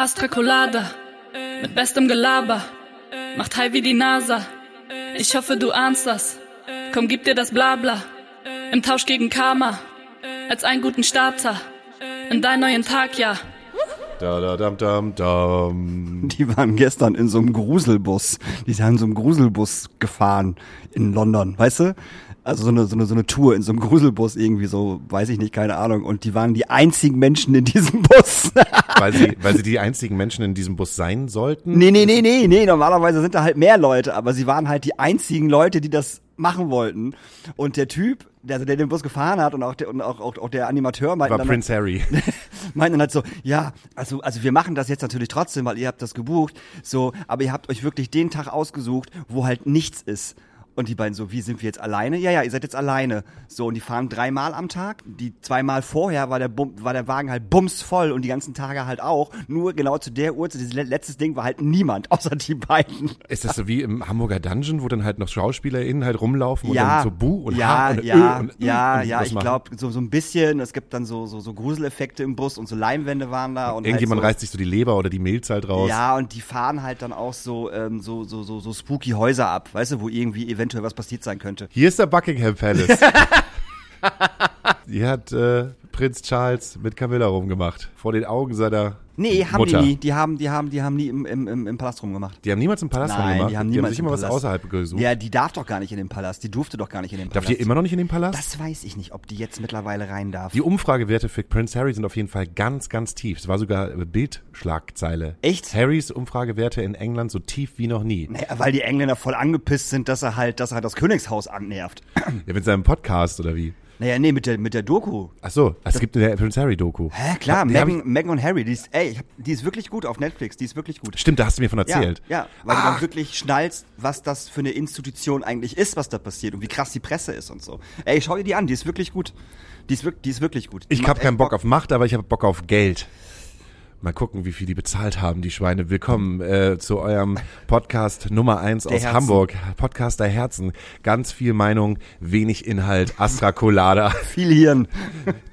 Astra Colada, mit bestem Gelaber, macht high wie die NASA. Ich hoffe, du ahnst das. Komm, gib dir das Blabla. Im Tausch gegen Karma, als einen guten Starter. In deinen neuen Tag, ja. Da, da, dam, dam, dam. Die waren gestern in so einem Gruselbus. Die sind in so einem Gruselbus gefahren in London, weißt du? Also so eine, so eine, so eine Tour in so einem Gruselbus irgendwie so, weiß ich nicht, keine Ahnung. Und die waren die einzigen Menschen in diesem Bus. Weil sie, weil sie die einzigen Menschen in diesem Bus sein sollten? nee, nee, nee, nee, nee. Normalerweise sind da halt mehr Leute, aber sie waren halt die einzigen Leute, die das machen wollten. Und der Typ, der, der den Bus gefahren hat und auch der, und auch, auch, auch der Animateur meinten War dann, Prince Harry. meinten dann halt so, ja, also, also wir machen das jetzt natürlich trotzdem, weil ihr habt das gebucht, so, aber ihr habt euch wirklich den Tag ausgesucht, wo halt nichts ist. Und die beiden so, wie sind wir jetzt alleine? Ja, ja, ihr seid jetzt alleine. So, und die fahren dreimal am Tag. Die zweimal vorher war der, Bum, war der Wagen halt bumsvoll und die ganzen Tage halt auch. Nur genau zu der Uhrzeit, dieses le- letztes Ding war halt niemand, außer die beiden. Ist das so wie im Hamburger Dungeon, wo dann halt noch SchauspielerInnen halt rumlaufen und ja, dann so Bu und ja, und ja, und ja, und ja, ich glaube so so ein bisschen. Es gibt dann so so so Gruseleffekte im Bus und so Leinwände waren da und Irgendjemand halt so, reißt sich so die Leber oder die Milz halt raus. Ja, und die fahren halt dann auch so ähm, so so so so spooky Häuser ab, weißt du, wo irgendwie eventuell was passiert sein könnte. Hier ist der Buckingham Palace. Hier hat äh, Prinz Charles mit Camilla rumgemacht. Vor den Augen seiner Nee, haben Mutter. die nie. Die haben, die haben, die haben nie im, im, im, Palast rumgemacht. Die haben niemals im Palast Nein, rumgemacht. die haben die niemals sich immer im was außerhalb gesucht. Ja, die darf doch gar nicht in den Palast. Die durfte doch gar nicht in den Darf Palast. die immer noch nicht in den Palast? das weiß ich nicht, ob die jetzt mittlerweile rein darf. die Umfragewerte für Prince Harry sind auf jeden Fall ganz, ganz tief. Es war sogar Bildschlagzeile. Echt? Harrys Umfragewerte in England so tief wie noch nie. naja, weil die Engländer voll angepisst sind, dass er halt, dass er halt das Königshaus annervt. Ja, mit seinem Podcast oder wie? Naja, nee, mit der, mit der Doku. Ach so, es gibt eine Prince Harry Doku. Hä, klar, Meghan, Meghan und Harry, die ist, ey, hab, die ist wirklich gut auf Netflix, die ist wirklich gut. Stimmt, da hast du mir von erzählt. Ja, ja weil du Ach. dann wirklich schnallst, was das für eine Institution eigentlich ist, was da passiert und wie krass die Presse ist und so. Ey, schau dir die an, die ist wirklich gut. Die ist, wirk- die ist wirklich gut. Die Ich habe keinen Bock auf Macht, aber ich habe Bock auf Geld. Mal gucken, wie viel die bezahlt haben, die Schweine. Willkommen äh, zu eurem Podcast Nummer eins Der aus Herzen. Hamburg. Podcast der Herzen. Ganz viel Meinung, wenig Inhalt. Astra Colada Viel Hirn.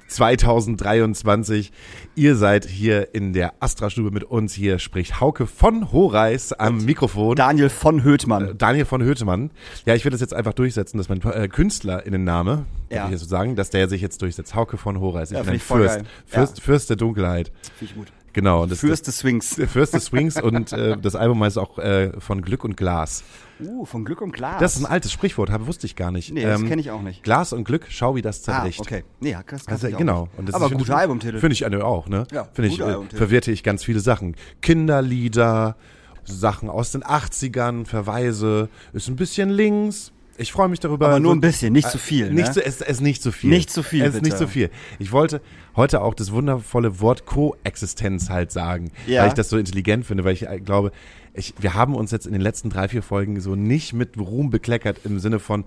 2023. Ihr seid hier in der Astra-Stube mit uns. Hier spricht Hauke von Horeis am Mikrofon. Daniel von Höhtmann. Daniel von Hötemann. Ja, ich will das jetzt einfach durchsetzen, dass mein äh, Künstlerinnenname, darf Ja. ich jetzt so sagen, dass der sich jetzt durchsetzt. Hauke von Horeis. Ich Ja, bin ein ich Fürst. Fürst, Ja. Fürst der Dunkelheit. Finde ich gut. Genau. Das, Fürst des Swings. das, Fürst des Swings und äh, das Album heißt auch äh, von Glück und Glas. Uh, von Glück und Glas. Das ist ein altes Sprichwort, habe wusste ich gar nicht. Nee, das kenn ich auch nicht. Glas und Glück, schau wie das ah, zerbricht. okay. Nee, das kannst Also, genau. Und das Aber guter Albumtitel. Finde ich auch, ne? Ja, Finde ich, äh, verwerte ich ganz viele Sachen. Kinderlieder, Sachen aus den 80ern, Verweise, ist ein bisschen links. Ich freue mich darüber. Aber nur So- ein bisschen, nicht zu viel, Nicht ne? zu, es, es ist nicht zu viel. Nicht zu viel, Es ist nicht zu viel. Ich wollte heute auch das wundervolle Wort Koexistenz halt sagen, Ja. weil ich das so intelligent finde, weil ich äh, glaube, ich, wir haben uns jetzt in den letzten drei, vier Folgen so nicht mit Ruhm bekleckert im Sinne von,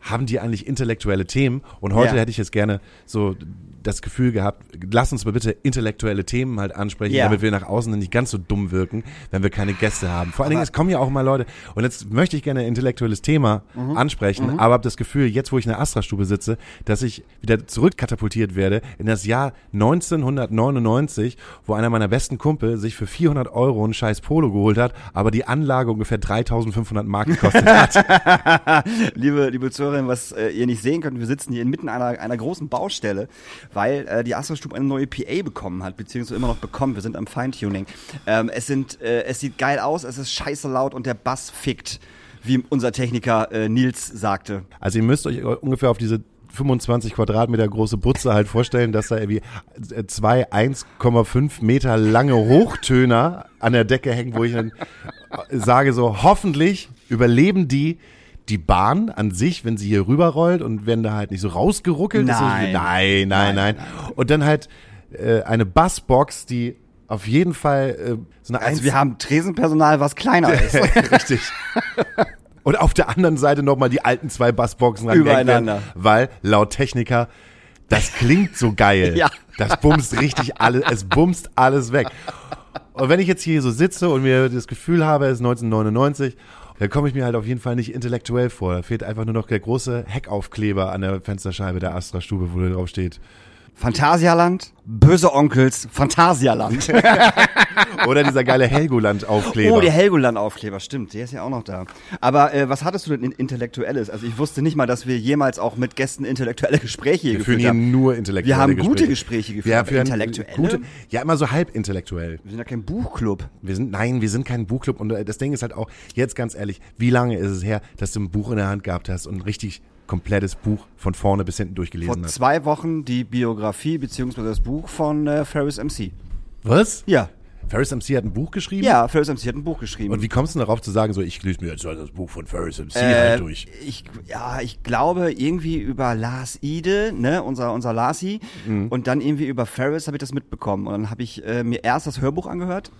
haben die eigentlich intellektuelle Themen? Und heute Ja. hätte ich jetzt gerne so das Gefühl gehabt, lass uns mal bitte intellektuelle Themen halt ansprechen, Ja. damit wir nach außen nicht ganz so dumm wirken, wenn wir keine Gäste haben. Vor allen Dingen, es kommen ja auch mal Leute, und jetzt möchte ich gerne ein intellektuelles Thema Mhm. ansprechen, aber habe das Gefühl, jetzt wo ich in der Astra-Stube sitze, dass ich wieder zurückkatapultiert werde in das Jahr 1999, wo einer meiner besten Kumpel sich für 400 Euro ein scheiß Polo geholt hat, aber die Anlage ungefähr 3500 Mark gekostet hat. liebe, liebe Zuhörerinnen, was äh, ihr nicht sehen könnt, wir sitzen hier inmitten einer, einer großen Baustelle, weil äh, die Astra-Stube eine neue PA bekommen hat, beziehungsweise immer noch bekommen. Wir sind am Feintuning. Ähm, es, sind, äh, es sieht geil aus, es ist scheiße laut und der Bass fickt, wie unser Techniker äh, Nils sagte. Also ihr müsst euch ungefähr auf diese 25 Quadratmeter große Butze halt vorstellen, dass da irgendwie äh, zwei 1,5 Meter lange Hochtöner an der Decke hängen, wo ich dann äh, sage so, hoffentlich überleben die die Bahn an sich, wenn sie hier rüberrollt und werden da halt nicht so rausgeruckelt. Das ist- Nein. nein, nein, nein. Und dann halt äh, eine Bassbox, die auf jeden Fall äh, so eine Also wir haben Tresenpersonal, was kleiner ist. Richtig. Und auf der anderen Seite nochmal die alten zwei Bassboxen Übereinander. Weil laut Techniker, das klingt so geil. Ja. Das bumst richtig alles, es bumst alles weg. Und wenn ich jetzt hier so sitze und mir das Gefühl habe, es ist 1999, dann komme ich mir halt auf jeden Fall nicht intellektuell vor. Da fehlt einfach nur noch der große Heckaufkleber an der Fensterscheibe der Astra-Stube, wo da drauf steht. Phantasialand, böse Onkels, Phantasialand. Oder dieser geile Helgoland-Aufkleber. Oh, der Helgoland-Aufkleber, stimmt, der ist ja auch noch da. Aber äh, was hattest du denn in Intellektuelles? Also ich wusste nicht mal, dass wir jemals auch mit Gästen intellektuelle Gespräche wir geführt führen hier haben. nur intellektuelle Wir haben Gespräche. gute Gespräche geführt, Wir aber führen intellektuelle? Gute, ja, immer so halb intellektuell. Wir sind ja kein Buchclub. Wir sind, nein, wir sind kein Buchclub. Und äh, das Ding ist halt auch, jetzt ganz ehrlich, wie lange ist es her, dass du ein Buch in der Hand gehabt hast und richtig komplettes Buch von vorne bis hinten Vor durchgelesen hast? zwei Wochen die Biografie beziehungsweise das Buch von äh, Ferris MC. Was? Ja. Ferris MC hat ein Buch geschrieben? Ja, Ferris MC hat ein Buch geschrieben. Und wie kommst du darauf zu sagen, so, ich lese mir jetzt das Buch von Ferris MC Äh, halt durch? Ich, ja, ich glaube irgendwie über Lars Ide, ne, unser, unser Larsi, Mhm. und dann irgendwie über Ferris habe ich das mitbekommen. Und dann habe ich äh, mir erst das Hörbuch angehört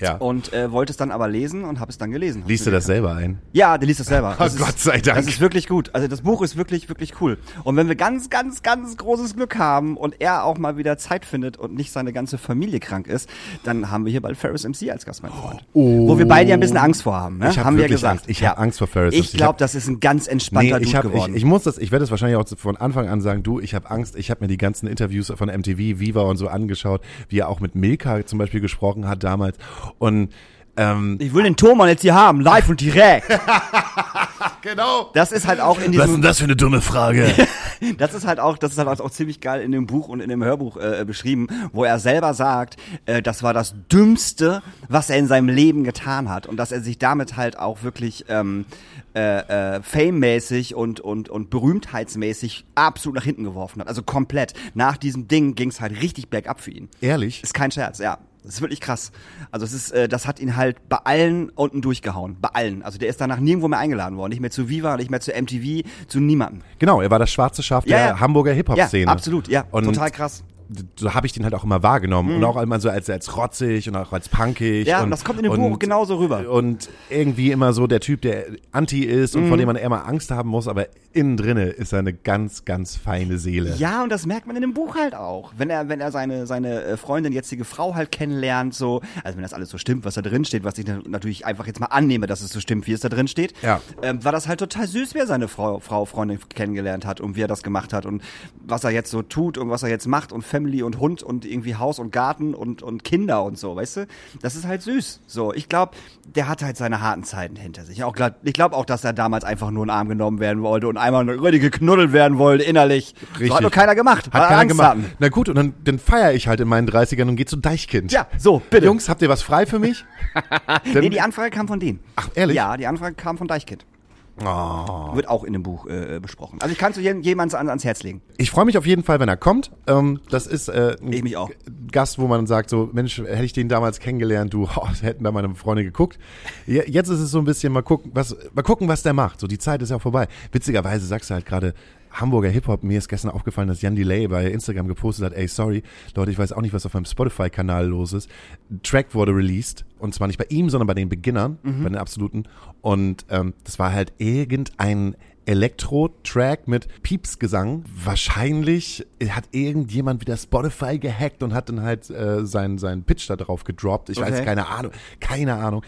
Ja. und äh, wollte es dann aber lesen und habe es dann gelesen. Liest du das selber ein? Ja, der liest das selber. Oh, Das Gott sei Dank. Das ist wirklich gut. Also das Buch ist wirklich, wirklich cool. Und wenn wir ganz, ganz, ganz großes Glück haben und er auch mal wieder Zeit findet und nicht seine ganze Familie krank ist, dann haben wir hier bald Ferris MC als Gast, mein Freund. Wo wir beide ja ein bisschen Angst vor haben. Ne? Ich hab haben wir wirklich gesagt. Angst. Ich hab Angst vor Ferris Ich MC. Ich glaube, das ist ein ganz entspannter ich, Dude hab, ich, geworden. ich muss das, ich werde es wahrscheinlich auch von Anfang an sagen, du, ich habe Angst, ich habe mir die ganzen Interviews von MTV, Viva und so angeschaut, wie er auch mit Milka zum Beispiel gesprochen hat damals und ähm, ich will den Thomann jetzt hier haben, live und direkt. genau. Das ist halt auch in Was ist denn diesem, das für eine dumme Frage? das ist halt auch, das ist halt auch ziemlich geil in dem Buch und in dem Hörbuch äh, beschrieben, wo er selber sagt, äh, das war das Dümmste, was er in seinem Leben getan hat und dass er sich damit halt auch wirklich ähm, äh, äh, fame-mäßig und, und, und berühmtheitsmäßig absolut nach hinten geworfen hat. Also komplett. Nach diesem Ding ging es halt richtig bergab für ihn. Ehrlich? Ist kein Scherz, ja. Das ist wirklich krass. Also es ist, äh, das hat ihn halt bei allen unten durchgehauen. Bei allen. Also der ist danach nirgendwo mehr eingeladen worden. Nicht mehr zu Viva, nicht mehr zu MTV, zu niemandem. Genau, er war das schwarze Schaf Ja, der ja. Hamburger Hip-Hop-Szene. Ja, absolut, ja. Und total krass. So habe ich den halt auch immer wahrgenommen und auch immer so als, als rotzig und auch als punkig. Mhm. Ja, und, und das kommt in dem Buch genauso rüber. Und irgendwie immer so der Typ, der anti ist und Mhm. vor dem man eher mal Angst haben muss, aber innen drinne ist er eine ganz, ganz feine Seele. Ja, und das merkt man in dem Buch halt auch. Wenn er, wenn er seine, seine äh, Freundin, jetzige Frau halt kennenlernt, so, also wenn das alles so stimmt, was da drin steht, was ich na- natürlich einfach jetzt mal annehme, dass es so stimmt, wie es da drin steht, Ja. ähm, war das halt total süß, wie er seine Frau, Frau, Freundin kennengelernt hat und wie er das gemacht hat und was er jetzt so tut und was er jetzt macht und Family und Hund und irgendwie Haus und Garten und, und Kinder und so, weißt du? Das ist halt süß. So, ich glaube, der hat halt seine harten Zeiten hinter sich. Auch glaub, ich glaube auch, dass er damals einfach nur in den Arm genommen werden wollte und einmal richtig geknuddelt werden wollte, innerlich. So hat nur keiner gemacht. Hat er keiner Angst gemacht. hatten. Na gut, und dann, dann feiere ich halt in meinen 30ern und gehe zu Deichkind. Ja, so, bitte. Jungs, habt ihr was frei für mich? Nee, die Anfrage kam von denen. Ach, ehrlich? Ja, die Anfrage kam von Deichkind. Oh. Wird auch in dem Buch äh, besprochen. Also ich kann es jemandem ans, ans Herz legen. Ich freue mich auf jeden Fall, wenn er kommt. Ähm, das ist äh, ein Ich mich auch. Gast, wo man sagt, so Mensch, hätte ich den damals kennengelernt, du, oh, hätten da meine Freunde geguckt. Je- Jetzt ist es so ein bisschen mal gucken, was, mal gucken, was der macht. So die Zeit ist ja vorbei. Witzigerweise sagst du halt gerade Hamburger Hip Hop. Mir ist gestern aufgefallen, dass Jan Delay bei Instagram gepostet hat, ey, sorry, Leute, ich weiß auch nicht, was auf meinem Spotify-Kanal los ist. Ein Track wurde released und zwar nicht bei ihm, sondern bei den Beginnern, bei den Absoluten. Und ähm, das war halt irgendein Elektro-Track mit Piepsgesang. Wahrscheinlich hat irgendjemand wieder Spotify gehackt und hat dann halt äh, seinen seinen Pitch da drauf gedroppt. Ich weiß Okay. keine Ahnung, keine Ahnung.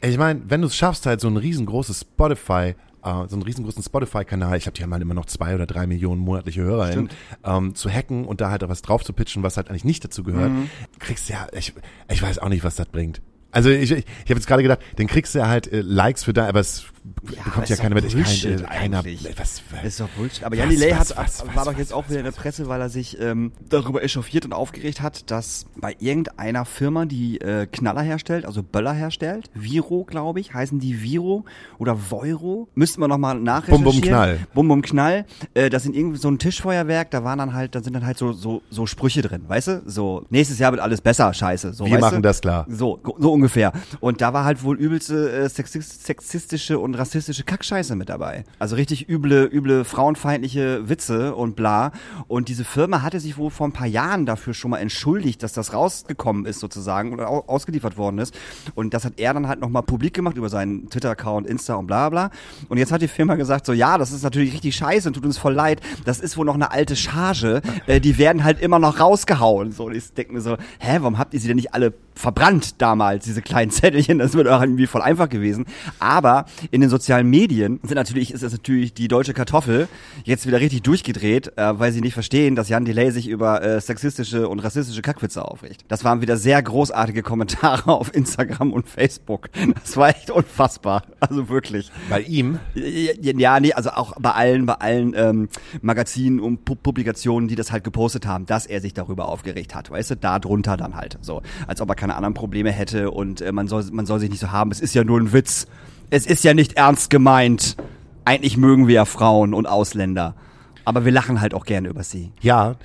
Ich meine, wenn du es schaffst, halt so ein riesengroßes Spotify, äh, so einen riesengroßen Spotify-Kanal, ich habe die haben halt immer noch zwei oder drei Millionen monatliche HörerInnen, ähm, zu hacken und da halt was drauf zu pitchen, was halt eigentlich nicht dazu gehört, Mhm. kriegst ja, ich, ich weiß auch nicht, was das bringt. Also ich, ich, ich habe jetzt gerade gedacht, dann kriegst du ja halt äh, Likes für da, aber es bekommt ist ja keiner mit. Kein, äh, keiner, was, Das ist doch Bullshit. Aber Was, Jan was, hat, was, war was, doch was, jetzt auch was, wieder in der Presse, weil er sich ähm, darüber echauffiert und aufgeregt hat, dass bei irgendeiner Firma, die äh, Knaller herstellt, also Böller herstellt, Viro, glaube ich, heißen die Viro oder Voiro, müssten wir nochmal nachrecherchieren. Bum Bum Knall. Bum Bum Knall. Äh, das sind irgendwie so ein Tischfeuerwerk, da waren dann halt, da sind dann halt so, so, so Sprüche drin, weißt du? So, nächstes Jahr wird alles besser, scheiße. So, Wir machen du? das klar. So, so ungefähr. Und da war halt wohl übelste äh, sexis- sexistische und rassistische Kackscheiße mit dabei. Also richtig üble, üble frauenfeindliche Witze und bla. Und diese Firma hatte sich wohl vor ein paar Jahren dafür schon mal entschuldigt, dass das rausgekommen ist sozusagen oder au ausgeliefert worden ist. Und das hat er dann halt nochmal publik gemacht über seinen Twitter-Account, Insta und bla bla. Und jetzt hat die Firma gesagt so, ja, das ist natürlich richtig scheiße und tut uns voll leid. Das ist wohl noch eine alte Charge. Äh, die werden halt immer noch rausgehauen. So, und ich denke mir so, hä, warum habt ihr sie denn nicht alle verbrannt damals, diese kleinen Zettelchen? Das wäre doch irgendwie voll einfach gewesen. Aber in den sozialen Medien sind natürlich, ist es natürlich die deutsche Kartoffel jetzt wieder richtig durchgedreht, äh, weil sie nicht verstehen, dass Jan Delay sich über äh, sexistische und rassistische Kackwitze aufregt. Das waren wieder sehr großartige Kommentare auf Instagram und Facebook. Das war echt unfassbar. Also wirklich. Bei ihm? Ja, nee, also auch bei allen, bei allen ähm, Magazinen und Pu Publikationen, die das halt gepostet haben, dass er sich darüber aufgeregt hat. Weißt du, da drunter dann halt. So. Als ob er keine anderen Probleme hätte und äh, man soll, man soll sich nicht so haben. Es ist ja nur ein Witz. Es ist ja nicht ernst gemeint. Eigentlich mögen wir ja Frauen und Ausländer. Aber wir lachen halt auch gerne über sie. Ja,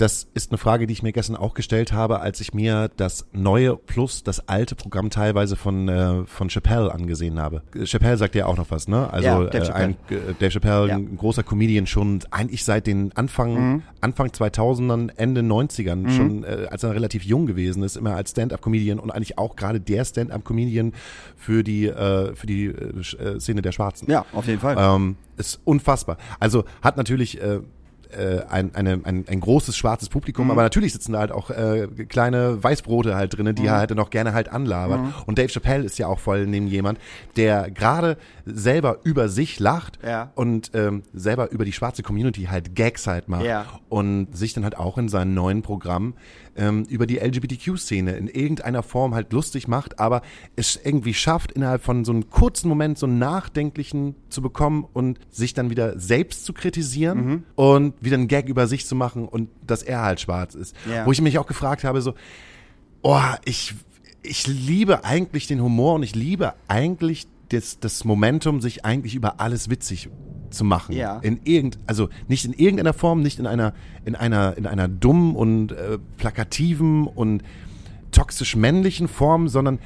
das ist eine Frage, die ich mir gestern auch gestellt habe, als ich mir das neue plus das alte Programm teilweise von äh, von Chappelle angesehen habe. Chappelle sagt ja auch noch was, ne? Also Ja, Dave äh, Chappelle. ein äh, Dave Chappelle, Ja. ein großer Comedian schon eigentlich seit den Anfang Mhm. Anfang 2000ern, Ende 90ern schon äh, als er relativ jung gewesen ist, immer als Stand-up Comedian und eigentlich auch gerade der Stand-up Comedian für die äh, für die äh, äh, Szene der Schwarzen. Ja, auf jeden Fall. Ähm, ist unfassbar. Also hat natürlich äh, äh, ein, eine, ein, ein großes schwarzes Publikum, Mhm. aber natürlich sitzen da halt auch äh, kleine Weißbrote halt drinnen, Mhm. die er halt dann auch gerne halt anlabert. Und Dave Chappelle ist ja auch voll neben jemand, der gerade selber über sich lacht Ja. und ähm, selber über die schwarze Community halt Gags halt macht Ja. und sich dann halt auch in seinem neuen Programm ähm, über die LGBTQ-Szene in irgendeiner Form halt lustig macht, aber es irgendwie schafft, innerhalb von so einem kurzen Moment so einen nachdenklichen zu bekommen und sich dann wieder selbst zu kritisieren Mhm. und wieder einen Gag über sich zu machen und dass er halt schwarz ist. Ja. Wo ich mich auch gefragt habe, so, oh, ich, ich liebe eigentlich den Humor und ich liebe eigentlich das, das Momentum, sich eigentlich über alles witzig zu machen. Ja. In irgend, also nicht in irgendeiner Form, nicht in einer, in einer, in einer dummen und äh, plakativen und toxisch männlichen Form, sondern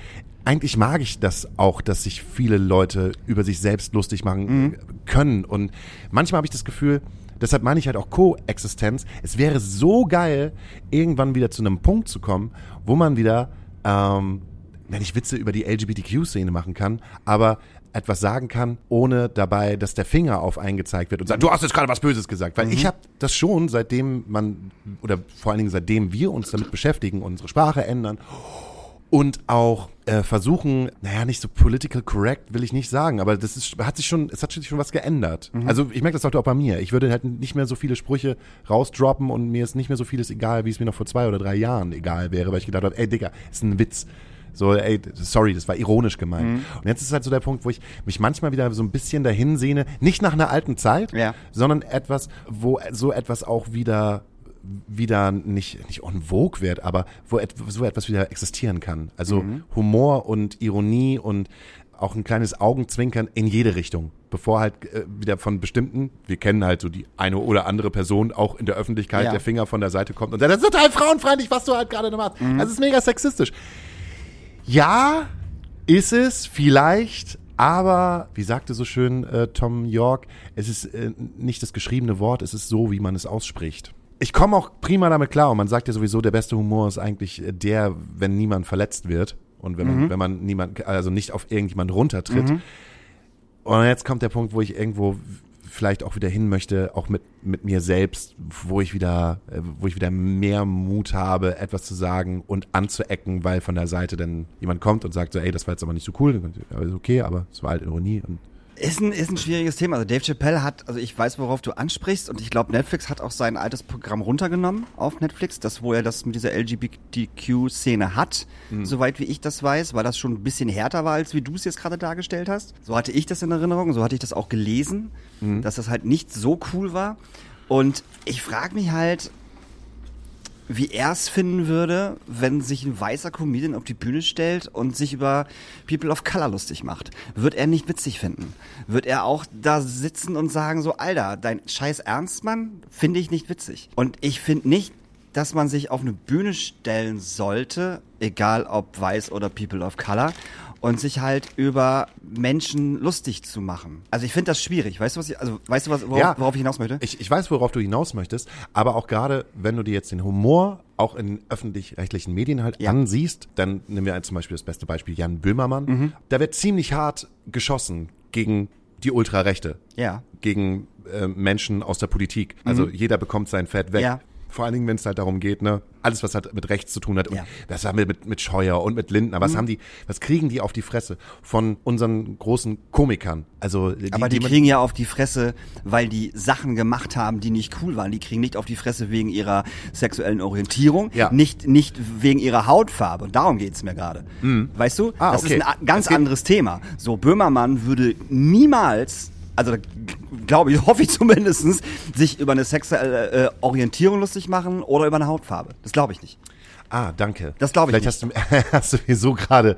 eigentlich mag ich das auch, dass sich viele Leute über sich selbst lustig machen äh, können. Und manchmal habe ich das Gefühl, deshalb meine ich halt auch Koexistenz. Es wäre so geil, irgendwann wieder zu einem Punkt zu kommen, wo man wieder, ähm, wenn ich Witze über die LGBTQ-Szene machen kann, aber etwas sagen kann, ohne dabei, dass der Finger auf einen gezeigt wird und sagt, du hast jetzt gerade was Böses gesagt. Weil ich habe das schon, seitdem man, oder vor allen Dingen seitdem wir uns damit beschäftigen, unsere Sprache ändern und auch äh, versuchen, naja, nicht so political correct, will ich nicht sagen, aber das ist, hat sich schon, es hat sich schon was geändert. Also ich merke das heute auch bei mir. Ich würde halt nicht mehr so viele Sprüche rausdroppen und mir ist nicht mehr so vieles egal, wie es mir noch vor zwei oder drei Jahren egal wäre, weil ich gedacht habe, ey Digga, ist ein Witz. So, ey, sorry, das war ironisch gemeint. Und jetzt ist halt so der Punkt, wo ich mich manchmal wieder so ein bisschen dahin sehne, nicht nach einer alten Zeit, Ja. sondern etwas, wo so etwas auch wieder wieder nicht nicht en vogue wird, aber wo et, so etwas wieder existieren kann. Also Humor und Ironie und auch ein kleines Augenzwinkern in jede Richtung, bevor halt äh, wieder von bestimmten, wir kennen halt so die eine oder andere Person auch in der Öffentlichkeit Ja. der Finger von der Seite kommt und sagt, das ist total frauenfeindlich, was du halt gerade machst. Das ist mega sexistisch. Ja, ist es vielleicht, aber wie sagte so schön äh, Tom York, es ist äh, nicht das geschriebene Wort, es ist so, wie man es ausspricht. Ich komme auch prima damit klar und man sagt ja sowieso, der beste Humor ist eigentlich äh, der, wenn niemand verletzt wird und wenn man, wenn man niemand, also nicht auf irgendjemand runtertritt. Und jetzt kommt der Punkt, wo ich irgendwo vielleicht auch wieder hin möchte, auch mit, mit mir selbst, wo ich wieder, äh, wo ich wieder mehr Mut habe, etwas zu sagen und anzuecken, weil von der Seite dann jemand kommt und sagt so, ey, das war jetzt aber nicht so cool, okay, aber es war halt Ironie und Ist ein, ist ein schwieriges Thema. Also Dave Chappelle hat, also ich weiß, worauf du ansprichst und ich glaube, Netflix hat auch sein altes Programm runtergenommen auf Netflix, das, wo er das mit dieser LGBTQ-Szene hat, soweit wie ich das weiß, weil das schon ein bisschen härter war, als wie du es jetzt gerade dargestellt hast. So hatte ich das in Erinnerung, so hatte ich das auch gelesen, dass das halt nicht so cool war. Und ich frage mich halt, wie er es finden würde, wenn sich ein weißer Comedian auf die Bühne stellt und sich über People of Color lustig macht. Wird er nicht witzig finden? Wird er auch da sitzen und sagen so, Alter, dein scheiß Ernst, Mann, finde ich nicht witzig. Und ich finde nicht, dass man sich auf eine Bühne stellen sollte, egal ob weiß oder People of Color, und sich halt über Menschen lustig zu machen. Also ich finde das schwierig. Weißt du, was ich, also weißt du, was, worauf, Ja. worauf ich hinaus möchte? Ich, ich weiß, worauf du hinaus möchtest, aber auch gerade, wenn du dir jetzt den Humor auch in öffentlich-rechtlichen Medien halt Ja. ansiehst, dann nehmen wir zum Beispiel das beste Beispiel Jan Böhmermann. Da wird ziemlich hart geschossen gegen die Ultrarechte, Ja. gegen äh, Menschen aus der Politik. Also jeder bekommt sein Fett weg. Ja. Vor allen Dingen, wenn es halt darum geht, ne, alles, was hat mit rechts zu tun hat. Und Ja. das haben wir mit, mit Scheuer und mit Lindner. Was haben die, was kriegen die auf die Fresse von unseren großen Komikern? Also, die, Aber die man- kriegen ja auf die Fresse, weil die Sachen gemacht haben, die nicht cool waren. Die kriegen nicht auf die Fresse wegen ihrer sexuellen Orientierung, Ja. nicht, nicht wegen ihrer Hautfarbe. Und darum geht's mir gerade. Weißt du? Ah, das okay. ist ein ganz Es geht- anderes Thema. So, Böhmermann würde niemals, also glaube ich, hoffe ich zumindestens, sich über eine sexuelle äh, Orientierung lustig machen oder über eine Hautfarbe. Das glaube ich nicht. Ah, danke. Das glaube ich Vielleicht hast du, hast du mir so gerade,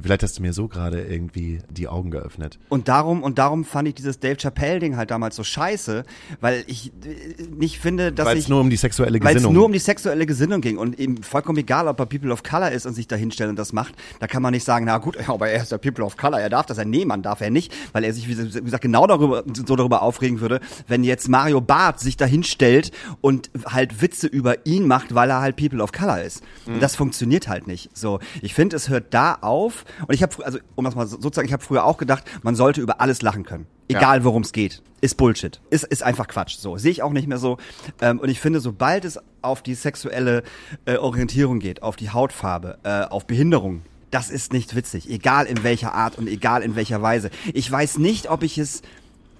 vielleicht hast du mir so gerade irgendwie die Augen geöffnet. Und darum, und darum fand ich dieses Dave Chappelle-Ding halt damals so scheiße, weil ich äh, nicht finde, dass Weil ich. es nur um die sexuelle Weil es Gesinnung nur um die sexuelle Gesinnung ging und eben vollkommen egal, ob er People of Color ist und sich da hinstellt und das macht, da kann man nicht sagen, na gut, aber er ist ja People of Color, er darf das ja, nee, man darf er nicht, weil er sich, wie gesagt, genau darüber, so darüber aufregen würde, wenn jetzt Mario Barth sich da hinstellt und halt Witze über ihn macht, weil er halt People of Color ist. Mhm. Und das funktioniert halt nicht. So, ich finde, es hört da auf und ich habe, also um das mal so- sozusagen, ich habe früher auch gedacht, man sollte über alles lachen können. Egal worum es geht. Ist Bullshit. Ist, ist einfach Quatsch. So. Sehe ich auch nicht mehr so. Ähm, und ich finde, sobald es auf die sexuelle äh, Orientierung geht, auf die Hautfarbe, äh, auf Behinderung, das ist nicht witzig. Egal in welcher Art und egal in welcher Weise. Ich weiß nicht, ob ich es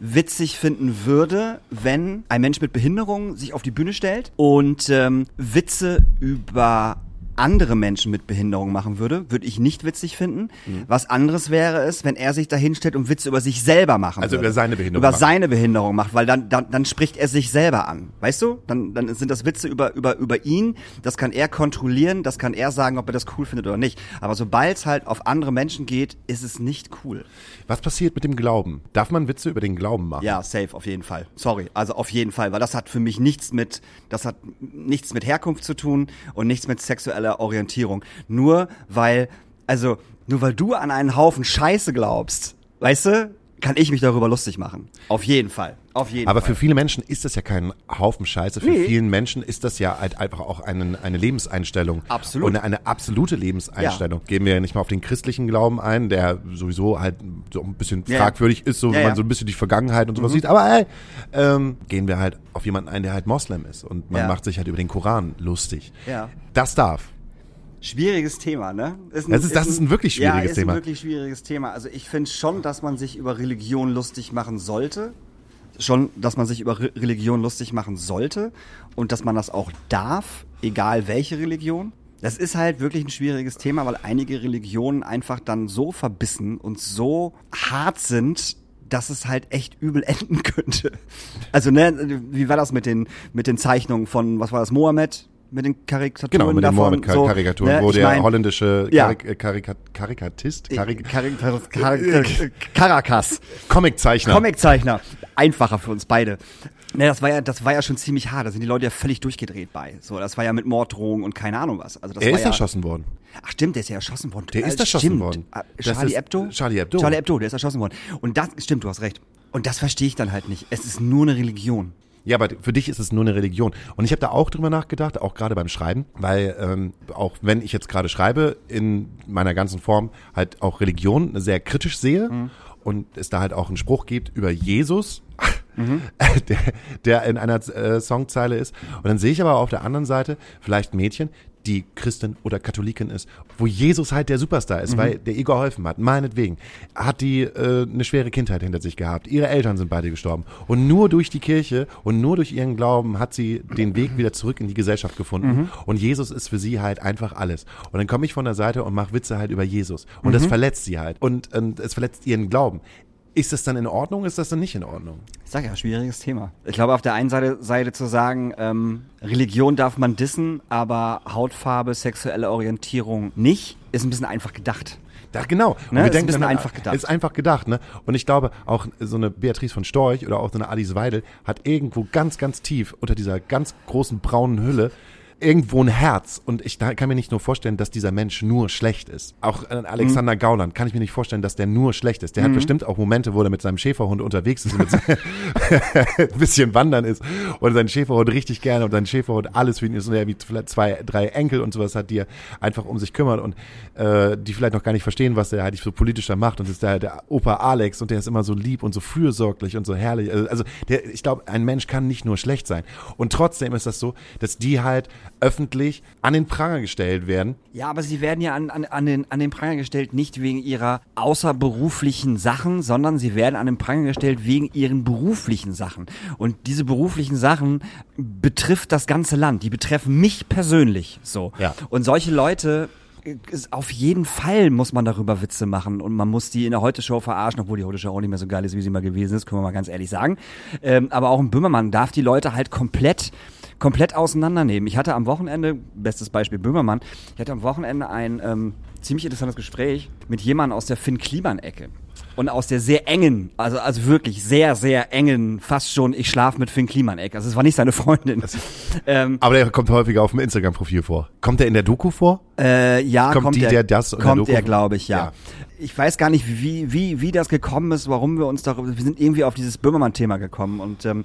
witzig finden würde, wenn ein Mensch mit Behinderung sich auf die Bühne stellt und ähm, Witze über andere Menschen mit Behinderung machen würde, würde ich nicht witzig finden. Mhm. Was anderes wäre es, wenn er sich da hinstellt und Witze über sich selber machen Also würde. über seine Behinderung Über macht. seine Behinderung macht, weil dann, dann, dann spricht er sich selber an. Weißt du? Dann, dann sind das Witze über, über, über ihn. Das kann er kontrollieren. Das kann er sagen, ob er das cool findet oder nicht. Aber sobald es halt auf andere Menschen geht, ist es nicht cool. Was passiert mit dem Glauben? Darf man Witze über den Glauben machen? Ja, safe, auf jeden Fall. Sorry, also auf jeden Fall, weil das hat für mich nichts mit, das hat nichts mit Herkunft zu tun und nichts mit sexueller Orientierung. Nur weil, also, nur weil du an einen Haufen Scheiße glaubst, weißt du, kann ich mich darüber lustig machen. Auf jeden Fall. Auf jeden Aber Fall. für viele Menschen ist das ja kein Haufen Scheiße. Für Nee. vielen Menschen ist das ja halt einfach auch eine, eine Lebenseinstellung. Absolut. Und eine absolute Lebenseinstellung. Gehen wir ja nicht mal auf den christlichen Glauben ein, der sowieso halt so ein bisschen Ja. fragwürdig ist, so Ja, wenn man ja. Mhm. so ein bisschen die Vergangenheit und sowas sieht. Aber ey, ähm, gehen wir halt auf jemanden ein, der halt Moslem ist. Und man Ja. macht sich halt über den Koran lustig. Ja. Das darf. Schwieriges Thema, ne? Ist Das ist- das ist ein wirklich ja, schwieriges ist Thema. ein wirklich schwieriges Thema. Also ich finde schon, dass man sich über Religion lustig machen sollte. Schon, dass man sich über Re Religion lustig machen sollte und dass man das auch darf, egal welche Religion. Das ist halt wirklich ein schwieriges Thema, weil einige Religionen einfach dann so verbissen und so hart sind, dass es halt echt übel enden könnte. Also, ne, wie war das mit den, mit den Zeichnungen von, was war das, Mohammed? Mit den Karikaturen Genau, mit den davon? Mohammed-Karikaturen, ne, wo der mein, holländische Ja. Karik äh, Karika Karikatist, Karik Karik Karik Caracas. Comiczeichner. Comiczeichner. Einfacher für uns beide. Ne, das war ja, das war ja schon ziemlich hart. Da sind die Leute ja völlig durchgedreht bei. So, das war ja mit Morddrohungen und keine Ahnung was. Also das er war ist ja, erschossen worden. Ach stimmt, der ist ja erschossen worden. Der Äh, ist erschossen stimmt. worden. Ah, Charlie Hebdo? Charlie Hebdo. Charlie Hebdo, der ist erschossen worden. Und das, stimmt, du hast recht. Und das verstehe ich dann halt nicht. Es ist nur eine Religion. Ja, aber für dich ist es nur eine Religion. Und ich habe da auch drüber nachgedacht, auch gerade beim Schreiben, weil ähm, auch wenn ich jetzt gerade schreibe, in meiner ganzen Form halt auch Religion sehr kritisch sehe und es da halt auch einen Spruch gibt über Jesus, der, der in einer äh, Songzeile ist. Und dann sehe ich aber auf der anderen Seite vielleicht Mädchen, die Christin oder Katholikin ist, wo Jesus halt der Superstar ist, weil der ihr geholfen hat, meinetwegen, hat die äh, eine schwere Kindheit hinter sich gehabt, ihre Eltern sind beide gestorben. Und nur durch die Kirche und nur durch ihren Glauben hat sie den Weg wieder zurück in die Gesellschaft gefunden. Und Jesus ist für sie halt einfach alles. Und dann komme ich von der Seite und mache Witze halt über Jesus. Und das verletzt sie halt. Und, und es verletzt ihren Glauben. Ist das dann in Ordnung? Ist das dann nicht in Ordnung? Ich sag ja, schwieriges Thema. Ich glaube, auf der einen Seite, Seite zu sagen, ähm, Religion darf man dissen, aber Hautfarbe, sexuelle Orientierung nicht, ist ein bisschen einfach gedacht. Da, genau. Und Ne, wir ist ein denken bisschen dann, einfach gedacht. Ist einfach gedacht, ne? Und ich glaube, auch so eine Beatrice von Storch oder auch so eine Alice Weidel hat irgendwo ganz, ganz tief unter dieser ganz großen braunen Hülle irgendwo ein Herz. Und ich kann mir nicht nur vorstellen, dass dieser Mensch nur schlecht ist. Auch Alexander Gauland kann ich mir nicht vorstellen, dass der nur schlecht ist. Der hat bestimmt auch Momente, wo er mit seinem Schäferhund unterwegs ist und mit seinem- ein bisschen wandern ist und sein Schäferhund richtig gerne und sein Schäferhund alles für ihn ist und er wie vielleicht zwei, drei Enkel und sowas hat, die er einfach um sich kümmert und äh, die vielleicht noch gar nicht verstehen, was er halt so politisch da macht und das ist der, der Opa Alex und der ist immer so lieb und so fürsorglich und so herrlich. Also, also der, ich glaube, ein Mensch kann nicht nur schlecht sein und trotzdem ist das so, dass die halt öffentlich an den Pranger gestellt werden. Ja, aber sie werden ja an, an, an, den, an den Pranger gestellt, nicht wegen ihrer außerberuflichen Sachen, sondern sie werden an den Pranger gestellt wegen ihren beruflichen Sachen. Und diese beruflichen Sachen betrifft das ganze Land. Die betreffen mich persönlich so. Ja. Und solche Leute ist, auf jeden Fall muss man darüber Witze machen und man muss die in der Heute-Show verarschen, obwohl die Heute-Show auch nicht mehr so geil ist, wie sie mal gewesen ist, können wir mal ganz ehrlich sagen. Ähm, aber auch ein Böhmermann darf die Leute halt komplett komplett auseinandernehmen. Ich hatte am Wochenende, bestes Beispiel Böhmermann, ich hatte am Wochenende ein ähm, ziemlich interessantes Gespräch mit jemandem aus der Finn-Kliman-Ecke. Und aus der sehr engen, also, also wirklich sehr, sehr engen, fast schon, ich schlaf mit Finn Kliman-Eck. Also es war nicht seine Freundin. Ähm, Aber der kommt häufiger auf dem Instagram-Profil vor. Kommt der in der Doku vor? Äh, ja, Kommt kommt, die, der, der das kommt der, glaube ich, ja. Ja. Ich weiß gar nicht, wie, wie, wie das gekommen ist, warum wir uns darüber, wir sind irgendwie auf dieses Böhmermann-Thema gekommen und ähm,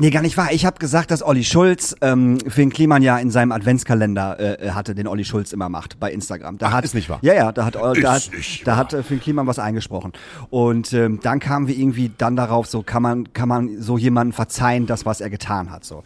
Nee, gar nicht wahr. Ich habe gesagt, dass Olli Schulz ähm, Finn Kliman ja in seinem Adventskalender äh, hatte, den Olli Schulz immer macht bei Instagram. Da Ach, hat, ist nicht wahr? Ja, ja, da hat, da Ist hat, da hat äh, Finn Kliman was eingesprochen. Und ähm, dann kamen wir irgendwie dann darauf, so kann man kann man so jemanden verzeihen, das was er getan hat, so.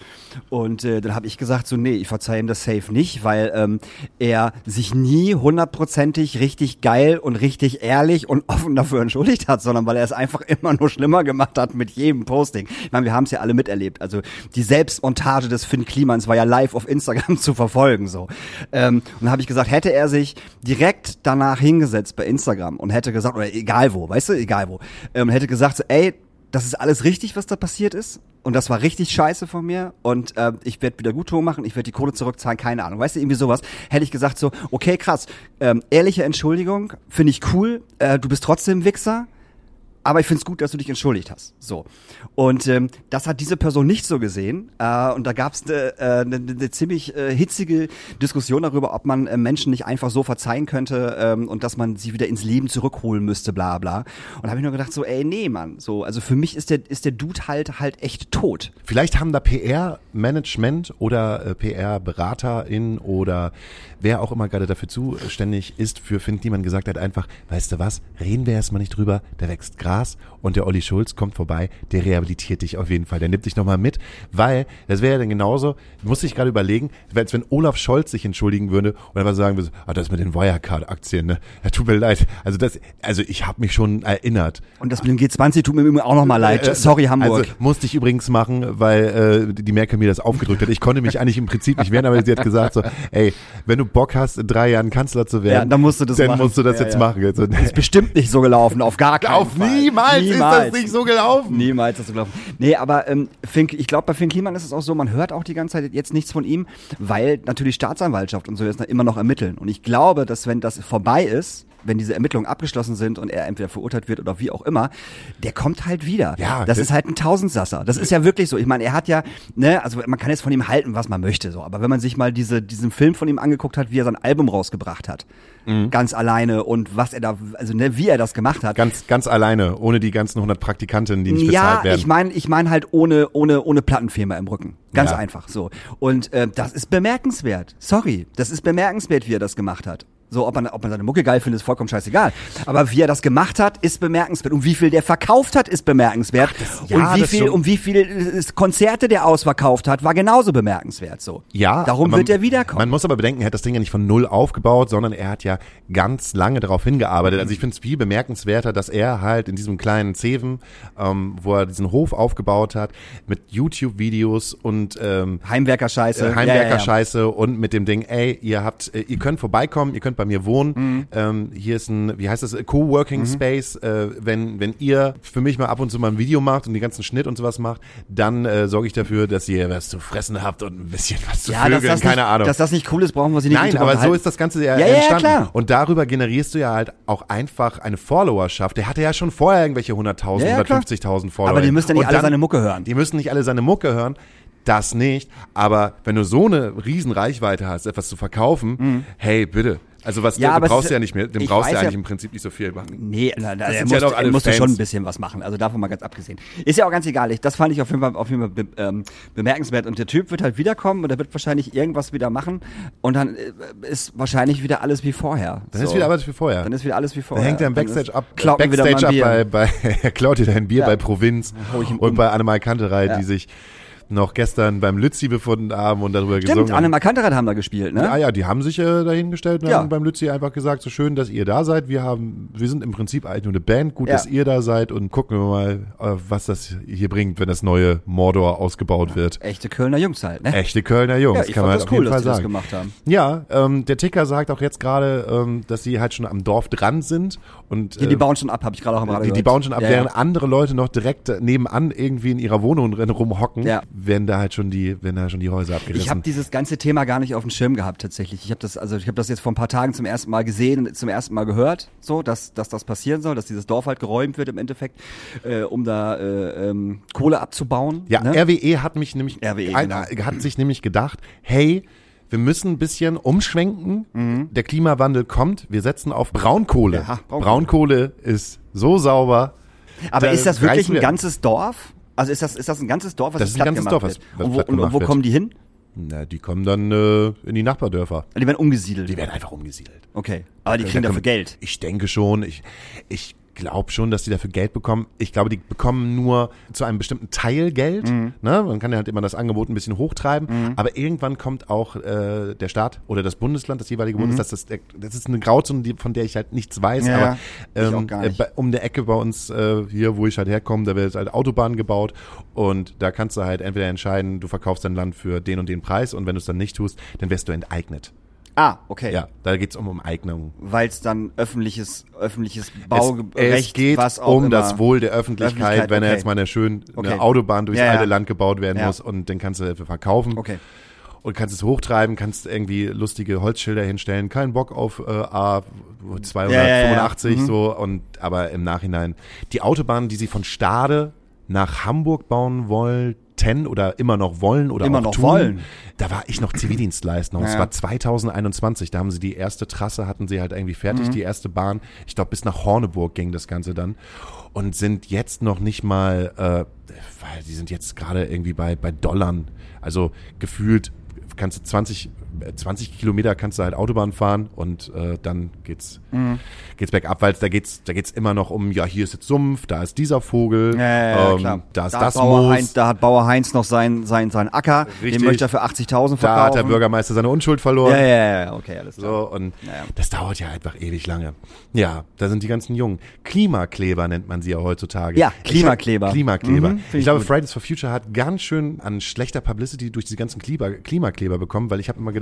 Und äh, dann habe ich gesagt, so nee, ich verzeihe ihm das safe nicht, weil ähm, er sich nie hundertprozentig richtig geil und richtig ehrlich und offen dafür entschuldigt hat, sondern weil er es einfach immer nur schlimmer gemacht hat mit jedem Posting. Ich meine, wir haben es ja alle miterlebt. Also die Selbstmontage des Finn Klimans war ja live auf Instagram zu verfolgen. so. Ähm, und habe ich gesagt, hätte er sich direkt danach hingesetzt bei Instagram und hätte gesagt, oder egal wo, weißt du, egal wo, ähm, hätte gesagt, so, ey, das ist alles richtig, was da passiert ist. Und das war richtig scheiße von mir. Und äh, ich werde wieder Gutton machen, ich werde die Kohle zurückzahlen, keine Ahnung. Weißt du, irgendwie sowas. Hätte ich gesagt so, okay, krass, ähm, ehrliche Entschuldigung, finde ich cool. Äh, du bist trotzdem Wichser. Aber ich find's gut, dass du dich entschuldigt hast. So. Und ähm, das hat diese Person nicht so gesehen. Äh, und da gab's eine äh, ne, ne ziemlich äh, hitzige Diskussion darüber, ob man äh, Menschen nicht einfach so verzeihen könnte ähm, und dass man sie wieder ins Leben zurückholen müsste, bla bla. Und da habe ich nur gedacht, so, ey, nee, Mann. So, also für mich ist der, ist der Dude halt halt echt tot. Vielleicht haben da PR-Management oder äh, PR-Beraterin oder wer auch immer gerade dafür zuständig ist für Finn Kliman gesagt hat einfach, weißt du was, reden wir erstmal nicht drüber, da wächst Gras und der Olli Schulz kommt vorbei, der rehabilitiert dich auf jeden Fall, der nimmt dich nochmal mit, weil das wäre ja dann genauso, musste ich gerade überlegen, als wenn Olaf Scholz sich entschuldigen würde und einfach sagen würde, ah, das mit den Wirecard-Aktien, ne, ja, tut mir leid, also das, also ich habe mich schon erinnert, Und das mit dem G20 tut mir auch nochmal leid. äh, Sorry, Hamburg. Also musste ich übrigens machen, weil äh, die Merkel mir das aufgedrückt hat. Ich konnte mich eigentlich im Prinzip nicht wehren, aber sie hat gesagt so, ey, wenn du Bock hast, in drei Jahren Kanzler zu werden, Ja, dann musst du das dann machen. musst du das Ja, jetzt ja. machen. Also, ist bestimmt nicht so gelaufen, auf gar keinen auf Fall. Niemals, ist das nicht so gelaufen. Niemals ist das so gelaufen. Nee, aber ähm, Finn, ich glaube, bei Finn Kliman ist es auch so, man hört auch die ganze Zeit jetzt nichts von ihm, weil natürlich Staatsanwaltschaft und so jetzt immer noch ermitteln. Und ich glaube, dass wenn das vorbei ist, wenn diese Ermittlungen abgeschlossen sind und er entweder verurteilt wird oder wie auch immer, der kommt halt wieder. Ja, das das- ist halt ein Tausendsasser. Das ist ja wirklich so. Ich meine, er hat ja, ne, also man kann jetzt von ihm halten, was man möchte, so. Aber wenn man sich mal diese, diesen Film von ihm angeguckt hat, wie er sein Album rausgebracht hat, ganz alleine und was er da, also ne, wie er das gemacht hat, Ganz, ganz alleine, ohne die ganzen 100 Praktikanten, die nicht ja, bezahlt werden. ich meine, ich meine halt ohne ohne ohne Plattenfirma im Rücken. Ganz Ja. einfach so. Und äh, das ist bemerkenswert. Sorry, das ist bemerkenswert, wie er das gemacht hat. So, ob man, ob man seine Mucke geil findet, ist vollkommen scheißegal. Aber wie er das gemacht hat, ist bemerkenswert. Und wie viel der verkauft hat, ist bemerkenswert. ja, und wie das viel, und wie viel Konzerte der ausverkauft hat, war genauso bemerkenswert. So. Ja, Darum man- wird er wiederkommen. Man muss aber bedenken, er hat das Ding ja nicht von null aufgebaut, sondern er hat ja ganz lange darauf hingearbeitet. Also ich finde es viel bemerkenswerter, dass er halt in diesem kleinen Zeven, ähm, wo er diesen Hof aufgebaut hat, mit YouTube-Videos und ähm, Heimwerker-Scheiße. äh, Heimwerker-Scheiße und mit dem Ding, ey, ihr habt, äh, ihr könnt vorbeikommen, ihr könnt bei mir wohnen. Mhm. Ähm, hier ist ein, wie heißt das, Coworking Space. Äh, wenn, wenn ihr für mich mal ab und zu mal ein Video macht und die ganzen Schnitt und sowas macht, dann äh, sorge ich dafür, dass ihr was zu fressen habt und ein bisschen was zu Ja, vögeln, das, keine nicht, Ahnung. dass das nicht cool ist, brauchen wir sie nicht Nein, aber so ist das Ganze ja, Ja, ja, ja, entstanden. klar. Und darüber generierst du ja halt auch einfach eine Followerschaft. Der hatte ja schon vorher irgendwelche 100.000, Ja, ja, klar. 150.000 Follower. Aber die müssen ja nicht Und alle dann- seine Mucke hören. Die müssen nicht alle seine Mucke hören. Das nicht. Aber wenn du so eine riesen Reichweite hast, etwas zu verkaufen, hey, bitte. Also was. Ja, du brauchst ist- ja nicht mehr, dem brauchst du ja eigentlich im Prinzip nicht so viel machen. Nee, na, er sind ja doch alle musste Fans. schon ein bisschen was machen. Also davon mal ganz abgesehen. Ist ja auch ganz egal. Ich, das fand ich auf jeden Fall, auf jeden Fall be, ähm, bemerkenswert. Und der Typ wird halt wiederkommen und er wird wahrscheinlich irgendwas wieder machen. Und dann äh, ist wahrscheinlich wieder alles wie vorher. Dann ist wieder alles wie vorher. Dann ist wieder alles wie Dann vorher. hängt er im Dann Backstage ist- ab, wieder Backstage ab bei, bei er klaut dir dein Bier Ja. bei Provinz und um. bei Annemal Kanterei, Ja. die sich noch gestern beim Lützi befunden haben und darüber Stimmt, gesungen Anne haben. Markantereit haben da gespielt, ne? Ja, ja, die haben sich äh, dahingestellt und Ja. haben beim Lützi einfach gesagt, so schön, dass ihr da seid. Wir haben, wir sind im Prinzip eigentlich nur eine Band. Gut, Ja. dass ihr da seid und gucken wir mal, äh, was das hier bringt, wenn das neue Mordor ausgebaut wird. Echte Kölner Jungs halt, ne? Echte Kölner Jungs, Ja, ich kann fand man das auf cool, jeden dass Fall die das sagen. gemacht haben. Ja, ähm, der Ticker sagt auch jetzt gerade, ähm, dass sie halt schon am Dorf dran sind und Hier, die äh, bauen schon ab, habe ich gerade auch im Radio die, die gehört. bauen schon ab, Ja, während ja. andere Leute noch direkt nebenan irgendwie in ihrer Wohnung drin rumhocken, Ja. Werden da halt schon die, werden da schon die Häuser abgerissen. Ich habe dieses ganze Thema gar nicht auf dem Schirm gehabt tatsächlich. Ich habe das also ich habe das jetzt vor ein paar Tagen zum ersten Mal gesehen und zum ersten Mal gehört, so dass dass das passieren soll, dass dieses Dorf halt geräumt wird im Endeffekt, äh, um da äh, ähm, Kohle abzubauen. Ja, ne? RWE hat mich nämlich RWE, ein, genau. hat sich nämlich gedacht, hey, wir müssen ein bisschen umschwenken. Der Klimawandel kommt. Wir setzen auf Braunkohle. Mhm. Ja, Braunkohle. Braunkohle. ist so sauber. Aber da ist das wirklich ein ganzes Dorf? Also ist das ist das ein ganzes Dorf, was Das ist ein ganzes gemacht Dorf, was- und wo, und wo kommen die hin? Na, die kommen dann äh, in die Nachbardörfer. Die werden umgesiedelt. Die werden einfach umgesiedelt. okay. Aber die kriegen dafür Geld. Ich denke schon. Ich, ich glaube schon, dass die dafür Geld bekommen. Ich glaube, die bekommen nur zu einem bestimmten Teil Geld. Mhm. Ne? Man kann ja halt immer das Angebot ein bisschen hochtreiben. Aber irgendwann kommt auch äh, der Staat oder das Bundesland, das jeweilige Bundesland. Das, ist, das ist eine Grauzone, von der ich halt nichts weiß. Mhm. Ja, aber ähm, äh, nicht. um der Ecke bei uns äh, hier, wo ich halt herkomme, da wird halt Autobahn gebaut. Und da kannst du halt entweder entscheiden, du verkaufst dein Land für den und den Preis. Und wenn du es dann nicht tust, dann wirst du enteignet. Ah, okay. Ja, da geht's um, um Eignung. Weil es dann öffentliches öffentliches Es, Baurecht es geht was auch um immer. das Wohl der Öffentlichkeit, Öffentlichkeit, wenn er okay. jetzt mal eine schön eine Okay. Autobahn durchs Ja, ja. alte Land gebaut werden Ja. muss und dann kannst du dafür verkaufen Okay. und kannst es hochtreiben, kannst irgendwie lustige Holzschilder hinstellen, kein Bock auf äh, A 285 Ja, ja, ja. Mhm. so und aber im Nachhinein die Autobahn, die sie von Stade nach Hamburg bauen wollten oder immer noch wollen oder Immer auch noch tun, wollen. da war ich noch Zivildienstleister und es Ja. war 2021, da haben sie die erste Trasse, hatten sie halt irgendwie fertig, Mhm. die erste Bahn. Ich glaube, bis nach Horneburg ging das Ganze dann und sind jetzt noch nicht mal, äh, weil die sind jetzt gerade irgendwie bei, bei Dollarn, also gefühlt kannst du 20, äh, 20 Kilometer kannst du halt Autobahn fahren und äh, dann geht's, Mhm. geht's bergab, weil da geht's, da geht's immer noch um, ja, hier ist jetzt Sumpf, da ist dieser Vogel, Ja, ja, ähm, klar. da ist hat das Bauer Moos. Heinz, da hat Bauer Heinz noch sein, sein, sein Acker, Richtig. den möchte er für 80.000 verkaufen. Da hat der Bürgermeister seine Unschuld verloren. Ja, ja, ja, ja, okay, alles klar. So, und Ja, das dauert ja einfach ewig lange. Ja, da sind die ganzen Jungen. Klimakleber nennt man sie ja heutzutage. Ja, Ich Klimakleber. hab- Klimakleber. Mhm, ich ich glaube. Fridays for Future hat ganz schön an schlechter Publicity durch diese ganzen Klima Klimakleber bekommen, weil ich habe immer gedacht,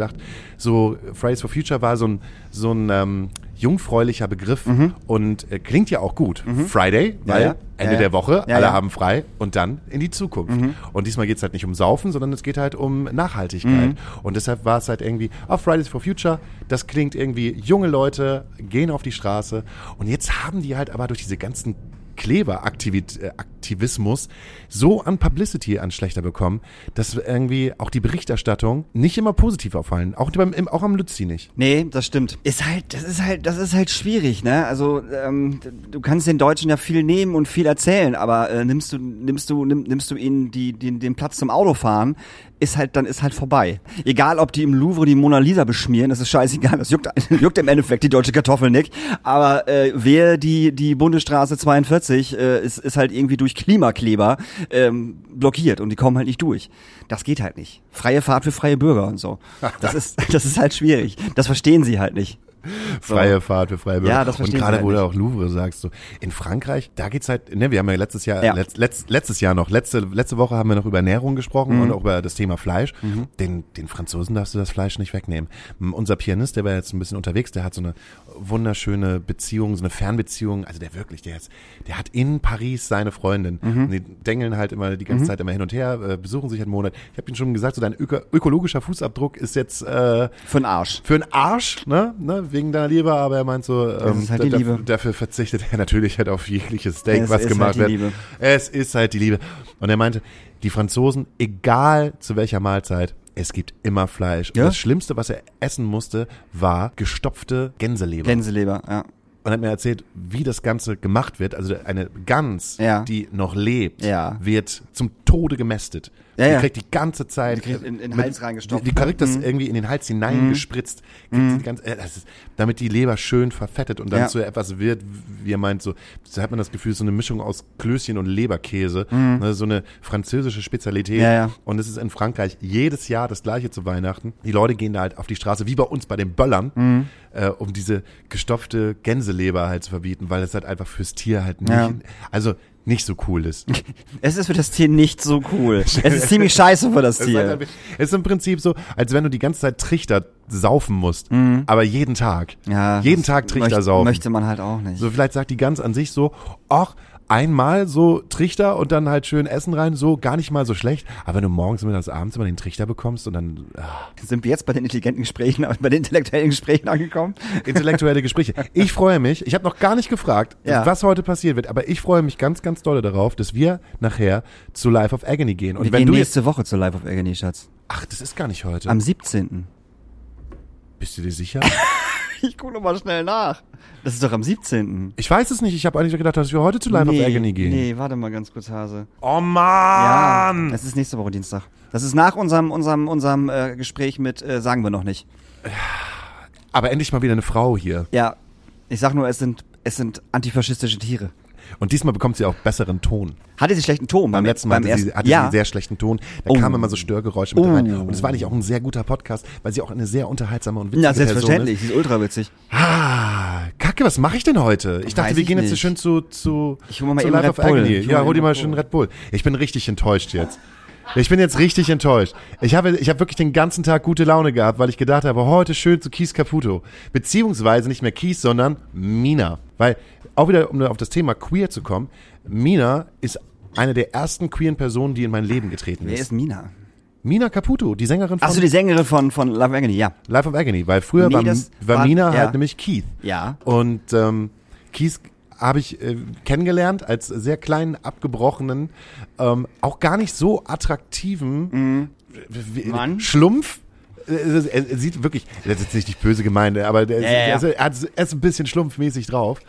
so Fridays for Future war so ein, so ein ähm, jungfräulicher Begriff und äh, klingt ja auch gut. Friday, Mhm. Ja, weil ja. Ende Ja, ja. der Woche, Ja, alle ja. haben frei und dann in die Zukunft. Mhm. Und diesmal geht's halt nicht um Saufen, sondern es geht halt um Nachhaltigkeit. Mhm. Und deshalb war es halt irgendwie, oh, Fridays for Future, das klingt irgendwie, junge Leute gehen auf die Straße. Und jetzt haben die halt aber durch diese ganzen Kleberaktivismus so an Publicity an schlechter bekommen, dass irgendwie auch die Berichterstattung nicht immer positiv auffallen. Auch, beim, im, auch am Lützi nicht. Nee, das stimmt. Ist halt, das ist halt, das ist halt schwierig, ne? Also ähm, du kannst den Deutschen ja viel nehmen und viel erzählen, aber äh, nimmst du, nimmst du, nimm, nimmst du ihnen die, den, den Platz zum Autofahren, ist halt, dann ist halt vorbei. Egal, ob die im Louvre die Mona Lisa beschmieren, das ist scheißegal, das juckt, juckt im Endeffekt die deutsche Kartoffel nicht. Aber äh, wer die die Bundesstraße 42 äh, ist, ist halt irgendwie durch Klimakleber ähm, blockiert und die kommen halt nicht durch. Das geht halt nicht. Freie Fahrt für freie Bürger und so. Das ist, das ist halt schwierig. Das verstehen sie halt nicht. So. Freie Fahrt für freie Bürger. Ja, das Und verstehen gerade, sie wo halt du auch Louvre sagst, so in Frankreich, da geht's halt, ne, wir haben ja letztes Jahr, Ja. Letzt, letzt, letztes Jahr noch, letzte, letzte Woche haben wir noch über Ernährung gesprochen Mhm. und auch über das Thema Fleisch. Den, den Franzosen darfst du das Fleisch nicht wegnehmen. Unser Pianist, der war jetzt ein bisschen unterwegs, der hat so eine wunderschöne Beziehung, so eine Fernbeziehung, also der wirklich, der ist, der hat in Paris seine Freundin. Mhm. Und die dengeln halt immer die ganze Zeit immer hin und her, äh, besuchen sich einen Monat. Ich habe ihm schon gesagt, so dein öko ökologischer Fußabdruck ist jetzt äh, Für den Arsch. für einen Arsch, ne, ne, wegen deiner Liebe, aber er meint so, ähm, halt da- die da- Liebe. dafür verzichtet er natürlich halt auf jegliches Steak, Es was gemacht halt wird. Es ist halt die Liebe. Und er meinte, die Franzosen, egal zu welcher Mahlzeit, es gibt immer Fleisch. Ja? Und das Schlimmste, was er essen musste, war gestopfte Gänseleber. Gänseleber, ja. Und hat mir erzählt, wie das Ganze gemacht wird. Also eine Gans, Ja. die noch lebt, Ja. wird zum Tode gemästet. Ja, die ja. kriegt die ganze Zeit Die in- in den mit- Hals reingestopft, Die, die ne? kriegt das irgendwie in den Hals hineingespritzt, kriegt sie die ganze, äh, ist, damit die Leber schön verfettet und dann zu etwas wird, wie er meint, so, so hat man das Gefühl, so eine Mischung aus Klößchen und Leberkäse, ne, so eine französische Spezialität. Mhm. Und es ist in Frankreich jedes Jahr das gleiche zu Weihnachten. Die Leute gehen da halt auf die Straße, wie bei uns bei den Böllern, Mhm. äh, um diese gestopfte Gänseleber halt zu verbieten, weil es halt einfach fürs Tier halt nicht, Ja. also nicht so cool ist. Es ist für das Tier nicht so cool. Es ist ziemlich scheiße für das Es ist, Tier. halt, es ist im Prinzip so, als wenn du die ganze Zeit Trichter saufen musst, aber jeden Tag. Mhm. Ja, jeden Tag Trichter möcht- saufen. Möchte man halt auch nicht. So vielleicht sagt die Gans an sich so, ach, einmal so Trichter und dann halt schön Essen rein, so gar nicht mal so schlecht. Aber wenn du morgens, mittags, abends immer den Trichter bekommst und dann ah, Sind wir jetzt bei den intelligenten Gesprächen, bei den intellektuellen Gesprächen angekommen? intellektuelle Gespräche. Ich freue mich, ich habe noch gar nicht gefragt, Ja. was heute passiert wird, aber ich freue mich ganz, ganz doll darauf, dass wir nachher zu Life of Agony gehen. Und wir wenn gehen du nächste Woche zur Live of Agony, Schatz. ach, das ist gar nicht heute. Am 17. Bist du dir sicher? Ich gucke noch mal schnell nach. Das ist doch am 17. Ich weiß es nicht. Ich habe eigentlich gedacht, dass wir heute zu Life nee, of Agony gehen. Nee, warte mal ganz kurz, Hase. Oh Ja, Mann! es ist nächste Woche Dienstag. Das ist nach unserem, unserem, unserem äh, Gespräch mit, äh, sagen wir noch nicht. Aber endlich mal wieder eine Frau hier. Ja, ich sag nur, es sind, es sind antifaschistische Tiere. Und diesmal bekommt sie auch besseren Ton. Hatte sie schlechten Ton Beim letzten Mal hatte, sie, hatte sie ja. einen sehr schlechten Ton. Da Oh. kamen immer so Störgeräusche mit Oh. rein. Und es war eigentlich auch ein sehr guter Podcast, weil sie auch eine sehr unterhaltsame und witzige ja, Person selbstverständlich. Sie ist ultra witzig. ist. Ah, Kacke, was mache ich denn heute? Ich dachte, Weiß wir gehen jetzt so nicht. schön zu, zu, Ich hol mal zu eben Life Red of Bull. Ja, hol dir mal schön. Red Bull. Ich bin richtig enttäuscht jetzt. Ich bin jetzt richtig enttäuscht. Ich habe, ich habe wirklich den ganzen Tag gute Laune gehabt, weil ich gedacht habe, heute schön zu Kies Caputo. Beziehungsweise nicht mehr Kies, sondern Mina. Weil, auch wieder, um auf das Thema queer zu kommen, Mina ist eine der ersten queeren Personen, die in mein Leben getreten Wer ist. ist Mina? Mina Caputo, die Sängerin von Achso, die Sängerin von, von Love Agony, ja. Life of Agony, weil früher Nee, war, war war- Mina ja. halt nämlich Keith. Ja. Und ähm, Keith habe ich äh, kennengelernt als sehr kleinen, abgebrochenen, ähm, auch gar nicht so attraktiven Mhm. Mann. Schlumpf. Er, er sieht wirklich, das ist jetzt nicht böse Gemeinde, aber der, Ja, er, hat, er ist ein bisschen schlumpfmäßig drauf.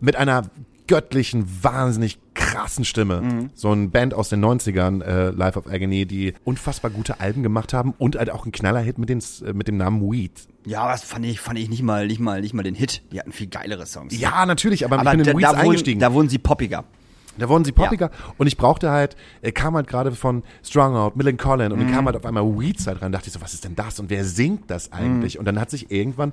Mit einer göttlichen, wahnsinnig krassen Stimme. Mhm. So ein Band aus den 90ern, äh, Life of Agony, die unfassbar gute Alben gemacht haben und halt auch einen Knallerhit mit, den, äh, mit dem Namen Weed. Ja, das fand ich, fand ich nicht mal, nicht mal, nicht mal den Hit. Die hatten viel geilere Songs. Ja, natürlich, aber, aber ich bin da, in Weeds da, wurden, eingestiegen. da wurden sie poppiger. Da wurden sie poppiger. Und ich brauchte halt, er kam halt gerade von Strong Out, Millen Collin und dann kam halt auf einmal Weeds halt rein. dachte ich so, was ist denn das? Und wer singt das eigentlich? Und dann hat sich irgendwann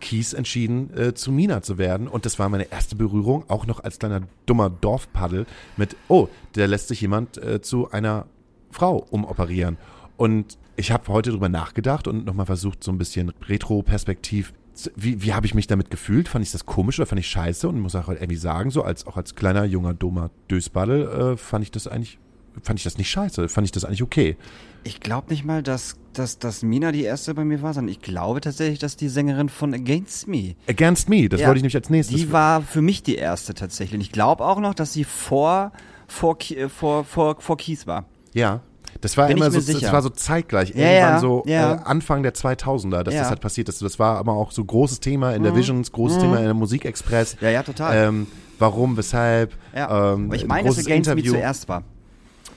Kies entschieden, äh, zu Mina zu werden. Und das war meine erste Berührung, auch noch als kleiner dummer Dorfpaddel mit, oh, da lässt sich jemand äh, zu einer Frau umoperieren. Und ich habe heute drüber nachgedacht und nochmal versucht, so ein bisschen Retro-Perspektiv wie, wie habe ich mich damit gefühlt? Fand ich das komisch oder fand ich scheiße? Und muss auch halt irgendwie sagen, so als auch als kleiner junger dummer Dösbaddel äh, fand ich das eigentlich fand ich das nicht scheiße, fand ich das eigentlich okay. Ich glaube nicht mal, dass, dass, dass Mina die erste bei mir war, sondern ich glaube tatsächlich, dass die Sängerin von Against Me. Against Me, das Ja, wollte ich nämlich als nächstes. Die war für mich die erste tatsächlich. Und ich glaube auch noch, dass sie vor, vor, äh, vor, vor, vor Kies war. ja. Das war Bin immer so, das war so zeitgleich, Ja, irgendwann ja, so ja. Äh, Anfang der 2000er, dass. Mhm. das halt passiert ist. Das war aber auch so großes Thema in der Visions, großes Thema in der Musikexpress. Ja, ja, total. Ähm, warum, weshalb? Ja. Ähm, ich ein meine, dass Against Me Interview. zuerst war.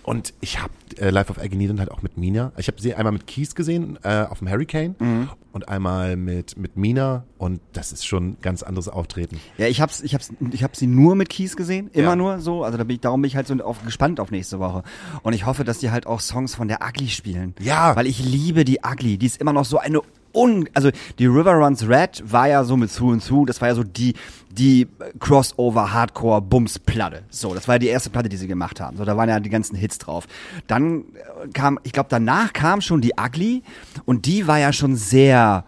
Und ich habe äh, Life of Agony dann halt auch mit Mina. Ich habe sie einmal mit Keys gesehen äh, auf dem Hurricane Mhm. und einmal mit mit Mina und das ist schon ein ganz anderes Auftreten. Ja, ich hab's, ich hab's, ich hab sie nur mit Kies gesehen, immer Ja. nur so. Also da bin ich, darum bin ich halt so auf, gespannt auf nächste Woche. Und ich hoffe, dass die halt auch Songs von der Ugly spielen. Ja. Weil ich liebe die Ugly. Die ist immer noch so eine un, also die River Runs Red war ja so mit Zu und Zu, das war ja so die, die Crossover Hardcore Bums Platte. So, das war ja die erste Platte, die sie gemacht haben. So, da waren ja die ganzen Hits drauf. Dann äh, kam, ich glaube, danach kam schon die Ugly und die war ja schon sehr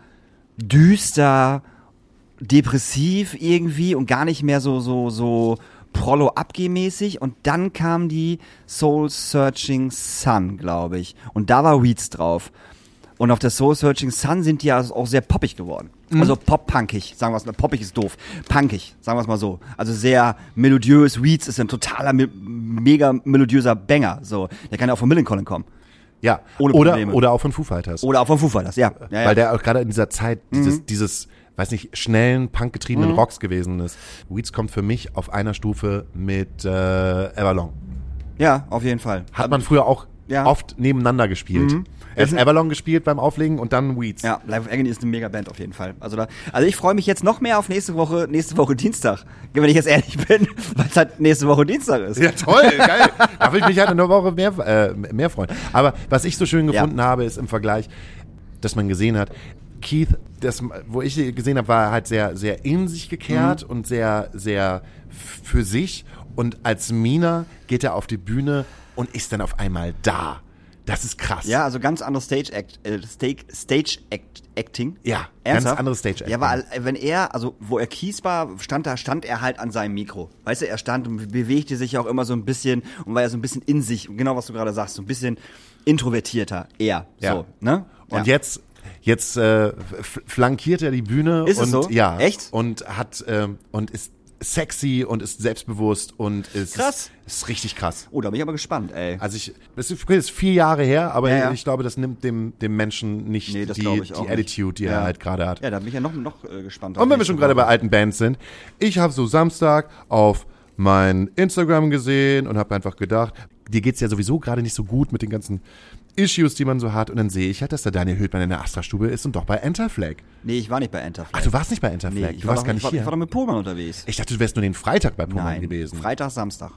düster, depressiv irgendwie und gar nicht mehr so, so, so prollo abgehmäßig und dann kam die Soul Searching Sun, glaube ich. Und da war Weeds drauf. Und auf der Soul Searching Sun sind die ja auch sehr poppig geworden. Also pop-punkig, sagen wir es mal. Poppig ist doof. Punkig, sagen wir es mal so. Also sehr melodiös. Weeds ist ein totaler, me mega melodiöser Banger. So, der kann ja auch von Millencolin kommen. Ja, Ohne oder Probleme. oder auch von Foo Fighters. Oder auch von Foo Fighters, ja. ja, ja. Weil der auch gerade in dieser Zeit Mhm. dieses dieses weiß nicht, schnellen, punkgetriebenen Mhm. Rocks gewesen ist. Weeds kommt für mich auf einer Stufe mit äh, Everlong. Ja, auf jeden Fall. Hat man früher auch Ja. oft nebeneinander gespielt. Erst Ist- Everlong gespielt beim Auflegen und dann Weeds. Ja, Life of Agony ist eine Mega-Band auf jeden Fall. Also, da, also ich freue mich jetzt noch mehr auf nächste Woche, nächste Woche Dienstag. Wenn ich jetzt ehrlich bin, weil es halt nächste Woche Dienstag ist. Ja, toll, geil. Da will ich mich halt eine Woche mehr, äh, mehr freuen. Aber was ich so schön gefunden habe, ist im Vergleich, dass man gesehen hat, Keith, das, wo ich gesehen habe, war er halt sehr, sehr in sich gekehrt Mhm. und sehr, sehr für sich. Und als Mina geht er auf die Bühne und ist dann auf einmal da. Das ist krass. Ja, also ganz anderes Stage Act, äh, Stage, Stage Act, Acting. Ja, Ernsthaft? ganz anderes Stage Acting. Ja, weil wenn er, also wo er Kies war, stand da, stand er halt an seinem Mikro. Weißt du, er stand und bewegte sich auch immer so ein bisschen und war ja so ein bisschen in sich, genau was du gerade sagst, so ein bisschen introvertierter, eher. Ja. So, ne? Und ja. jetzt, jetzt äh, flankiert er die Bühne Ist es und so? ja, Echt? und hat ähm, und ist sexy und ist selbstbewusst und ist Krass. ist richtig krass. Oh, da bin ich aber gespannt, ey. Also ich, das ist, vier Jahre her, aber Ja, ja. ich glaube, das nimmt dem, dem Menschen nicht Nee, die, die. Attitude, die Ja. er halt gerade hat. Ja, da bin ich ja noch, noch äh, gespannt. Und wenn wir schon gerade bei alten Bands sind, ich habe so Samstag auf mein Instagram gesehen und habe einfach gedacht, dir geht's ja sowieso gerade nicht so gut mit den ganzen Issues, die man so hat. Und dann sehe ich halt, dass der Daniel Höhtmann in der Astra-Stube ist und doch bei Enterflag. Nee, ich war nicht bei Enterflag. Ach, du warst nicht bei Enterflag, ich du war warst doch, gar ich nicht war, hier. Ich war doch mit Pohlmann unterwegs. Ich dachte, du wärst nur den Freitag bei Pullman Nein, gewesen. Freitag, Samstag.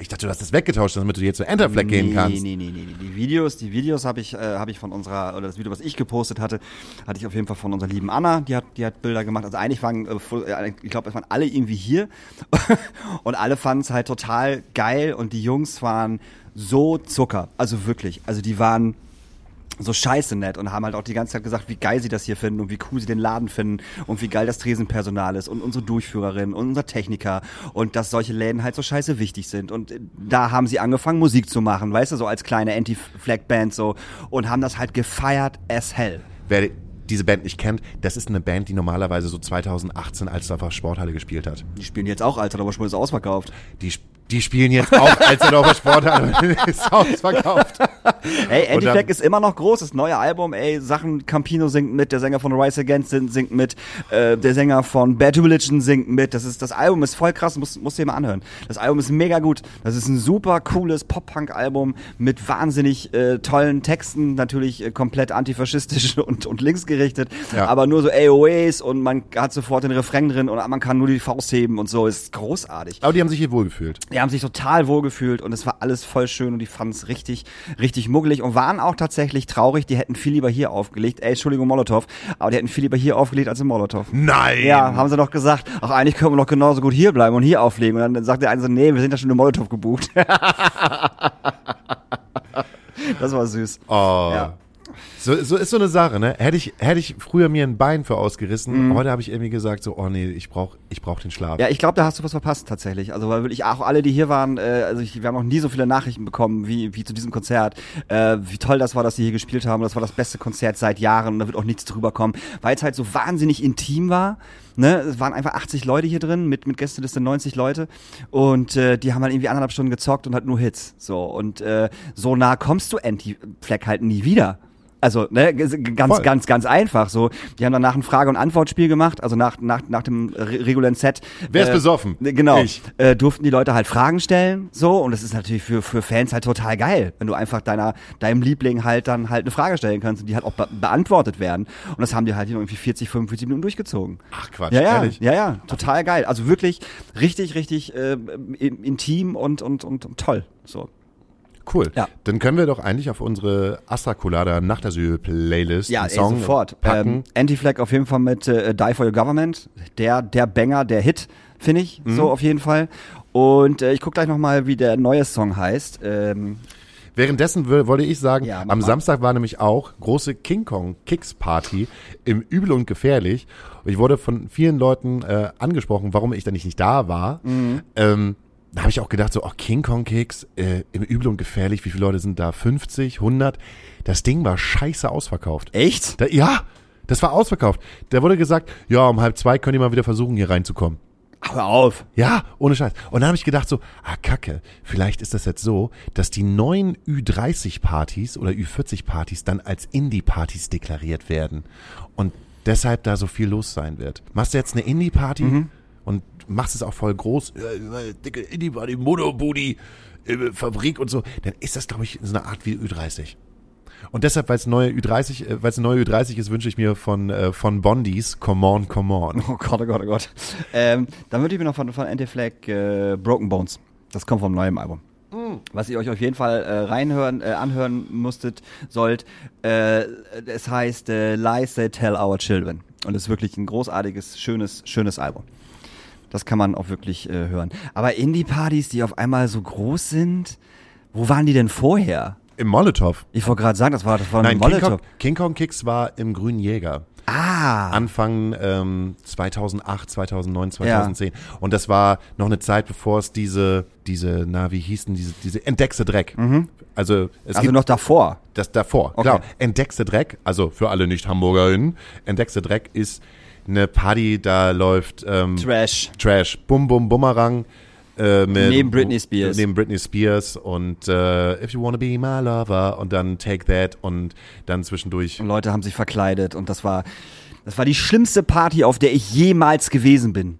Ich dachte, du hast das weggetauscht, damit du hier zu Enterflag gehen kannst. Nee, nee, nee, nee. Die Videos, die Videos habe ich, äh, habe ich von unserer, oder das Video, was ich gepostet hatte, hatte ich auf jeden Fall von unserer lieben Anna, die hat, die hat Bilder gemacht. Also eigentlich waren, äh, äh, ich glaube, es waren alle irgendwie hier und alle fanden es halt total geil und die Jungs waren so Zucker. Also wirklich. Also die waren so scheiße nett und haben halt auch die ganze Zeit gesagt, wie geil sie das hier finden und wie cool sie den Laden finden und wie geil das Tresenpersonal ist und unsere Durchführerin und unser Techniker und dass solche Läden halt so scheiße wichtig sind. Und da haben sie angefangen, Musik zu machen, weißt du, so als kleine Anti-Flag-Band so und haben das halt gefeiert as hell. Wer diese Band nicht kennt, das ist eine Band, die normalerweise so 2018 Alsterdorfer Sporthalle gespielt hat. Die spielen jetzt auch aber schon ist ausverkauft. Die, die spielen jetzt auch Alsterdorfer Sporthalle ist ausverkauft. Ey, Anti-Flag dann- ist immer noch groß, das neue Album, ey, Sachen, Campino singt mit, der Sänger von Rise Against singt, mit, äh, der Sänger von Bad Religion singt mit, das ist, das Album ist voll krass, musst, musst dir mal anhören. Das Album ist mega gut, das ist ein super cooles Pop-Punk-Album mit wahnsinnig äh, tollen Texten, natürlich äh, komplett antifaschistisch und, und linksgerichtet, Ja. aber nur so AOAs und man hat sofort den Refrain drin und man kann nur die Faust heben und so, ist großartig. Aber die haben sich hier wohlgefühlt. Die haben sich total wohl gefühlt und es war alles voll schön und die fanden es richtig, richtig muggelig und waren auch tatsächlich traurig. Die hätten viel lieber hier aufgelegt. Ey, Entschuldigung, Molotow, aber die hätten viel lieber hier aufgelegt als in Molotow. Nein! Ja, haben sie doch gesagt. Ach, eigentlich können wir doch genauso gut hier bleiben und hier auflegen. Und dann sagt der eine so, nee, wir sind ja schon in Molotow gebucht. das war süß. Oh. Ja. So, so ist so eine Sache, ne? Hätte ich, hätte ich früher mir ein Bein für ausgerissen, Mhm. heute habe ich irgendwie gesagt, so, oh nee, ich brauch, ich brauch den Schlaf. Ja, ich glaube, da hast du was verpasst tatsächlich. Also weil wirklich auch alle, die hier waren, äh, also ich, wir haben noch nie so viele Nachrichten bekommen wie, wie zu diesem Konzert. Äh, wie toll das war, dass sie hier gespielt haben. Das war das beste Konzert seit Jahren und da wird auch nichts drüber kommen, weil es halt so wahnsinnig intim war. Ne? Es waren einfach 80 Leute hier drin mit, mit Gästeliste 90 Leute und äh, die haben halt irgendwie anderthalb Stunden gezockt und halt nur Hits. So und äh, so nah kommst du Anti-Fleck halt nie wieder. Also, ne, ganz, Voll. ganz, ganz einfach. So, die haben danach ein Frage- und Antwortspiel gemacht, also nach, nach, nach dem re regulären Set. Wer ist besoffen? Genau. Ich. Äh, durften die Leute halt Fragen stellen, so, und das ist natürlich für, für Fans halt total geil, wenn du einfach deiner, deinem Liebling halt dann halt eine Frage stellen kannst und die halt auch be beantwortet werden. Und das haben die halt hier irgendwie 40, 45 Minuten durchgezogen. Ach Quatsch, Ja, ja, ehrlich? ja, ja, total geil. Also wirklich richtig, richtig äh, in- intim und, und, und, und toll. So. Cool. Ja. Dann können wir doch eigentlich auf unsere Astra Colada Nachtasyl Playlist Ja, einen ey, Song sofort. packen. Ähm, Anti-Flag auf jeden Fall mit äh, Die for Your Government. Der, der Banger, der Hit, finde ich, Mhm. so auf jeden Fall. Und äh, ich guck gleich nochmal, wie der neue Song heißt. Ähm, Währenddessen wollte ich sagen, Ja, am. Samstag war nämlich auch große King Kong Kicks Party im Übel und Gefährlich. Ich wurde von vielen Leuten äh, angesprochen, warum ich da nicht, nicht da war. Mhm. Ähm, da habe ich auch gedacht, so, oh, King Kong Kicks äh, im Übel und Gefährlich, wie viele Leute sind da? 50, 100? Das Ding war scheiße ausverkauft. echt? Da, ja, das war ausverkauft. Da wurde gesagt, ja, um halb zwei könnt ihr mal wieder versuchen, hier reinzukommen. Hör auf. Ja, ohne Scheiß. Und dann habe ich gedacht so, ah Kacke, vielleicht ist das jetzt so, dass die neuen Ü30-Partys oder Ü40-Partys dann als Indie-Partys deklariert werden. Und deshalb da so viel los sein wird. Machst du jetzt eine Indie-Party Mhm. Machst es auch voll groß, äh, dicke Indie-Party, Monobooty, äh, Fabrik und so, dann ist das, glaube ich, so eine Art wie Ü30. Und deshalb, weil es neue Ü30, äh, weil es neue Ü30 ist, wünsche ich mir von, äh, von Bondis Come On, Come On. Oh Gott, oh Gott, oh Gott. Ähm, dann würde ich mir noch von, von Anti-Flag äh, Broken Bones. Das kommt vom neuen Album. Was ihr euch auf jeden Fall äh, reinhören, äh, anhören musstet, sollt. Äh, es heißt äh, Lies They Tell Our Children. Und ist wirklich ein großartiges, schönes, schönes Album. Das kann man auch wirklich äh, hören. Aber Indie-Partys, die auf einmal so groß sind, wo waren die denn vorher? Im Molotow. Ich wollte gerade sagen, das war, das war Nein, ein King Molotow. Kong, King Kong Kicks war im Grünen Jäger. Ah, Anfang ähm, 2008, 2009, 2010. Und das war noch eine Zeit, bevor es diese, diese, na, wie hießen diese, diese Entdeckste Dreck. Also es also gibt noch davor. das davor. Okay. Klar, Entdeckste Dreck, also für alle Nicht-HamburgerInnen, Entdeckste Dreck ist eine Party, da läuft ähm, Trash. Trash, Bum Bum Bumerang. Äh, mit, Neben Britney Spears. Neben Britney Spears und äh, If You Wanna Be My Lover und dann Take That und dann zwischendurch Und Leute haben sich verkleidet und das war, das war die schlimmste Party, auf der ich jemals gewesen bin.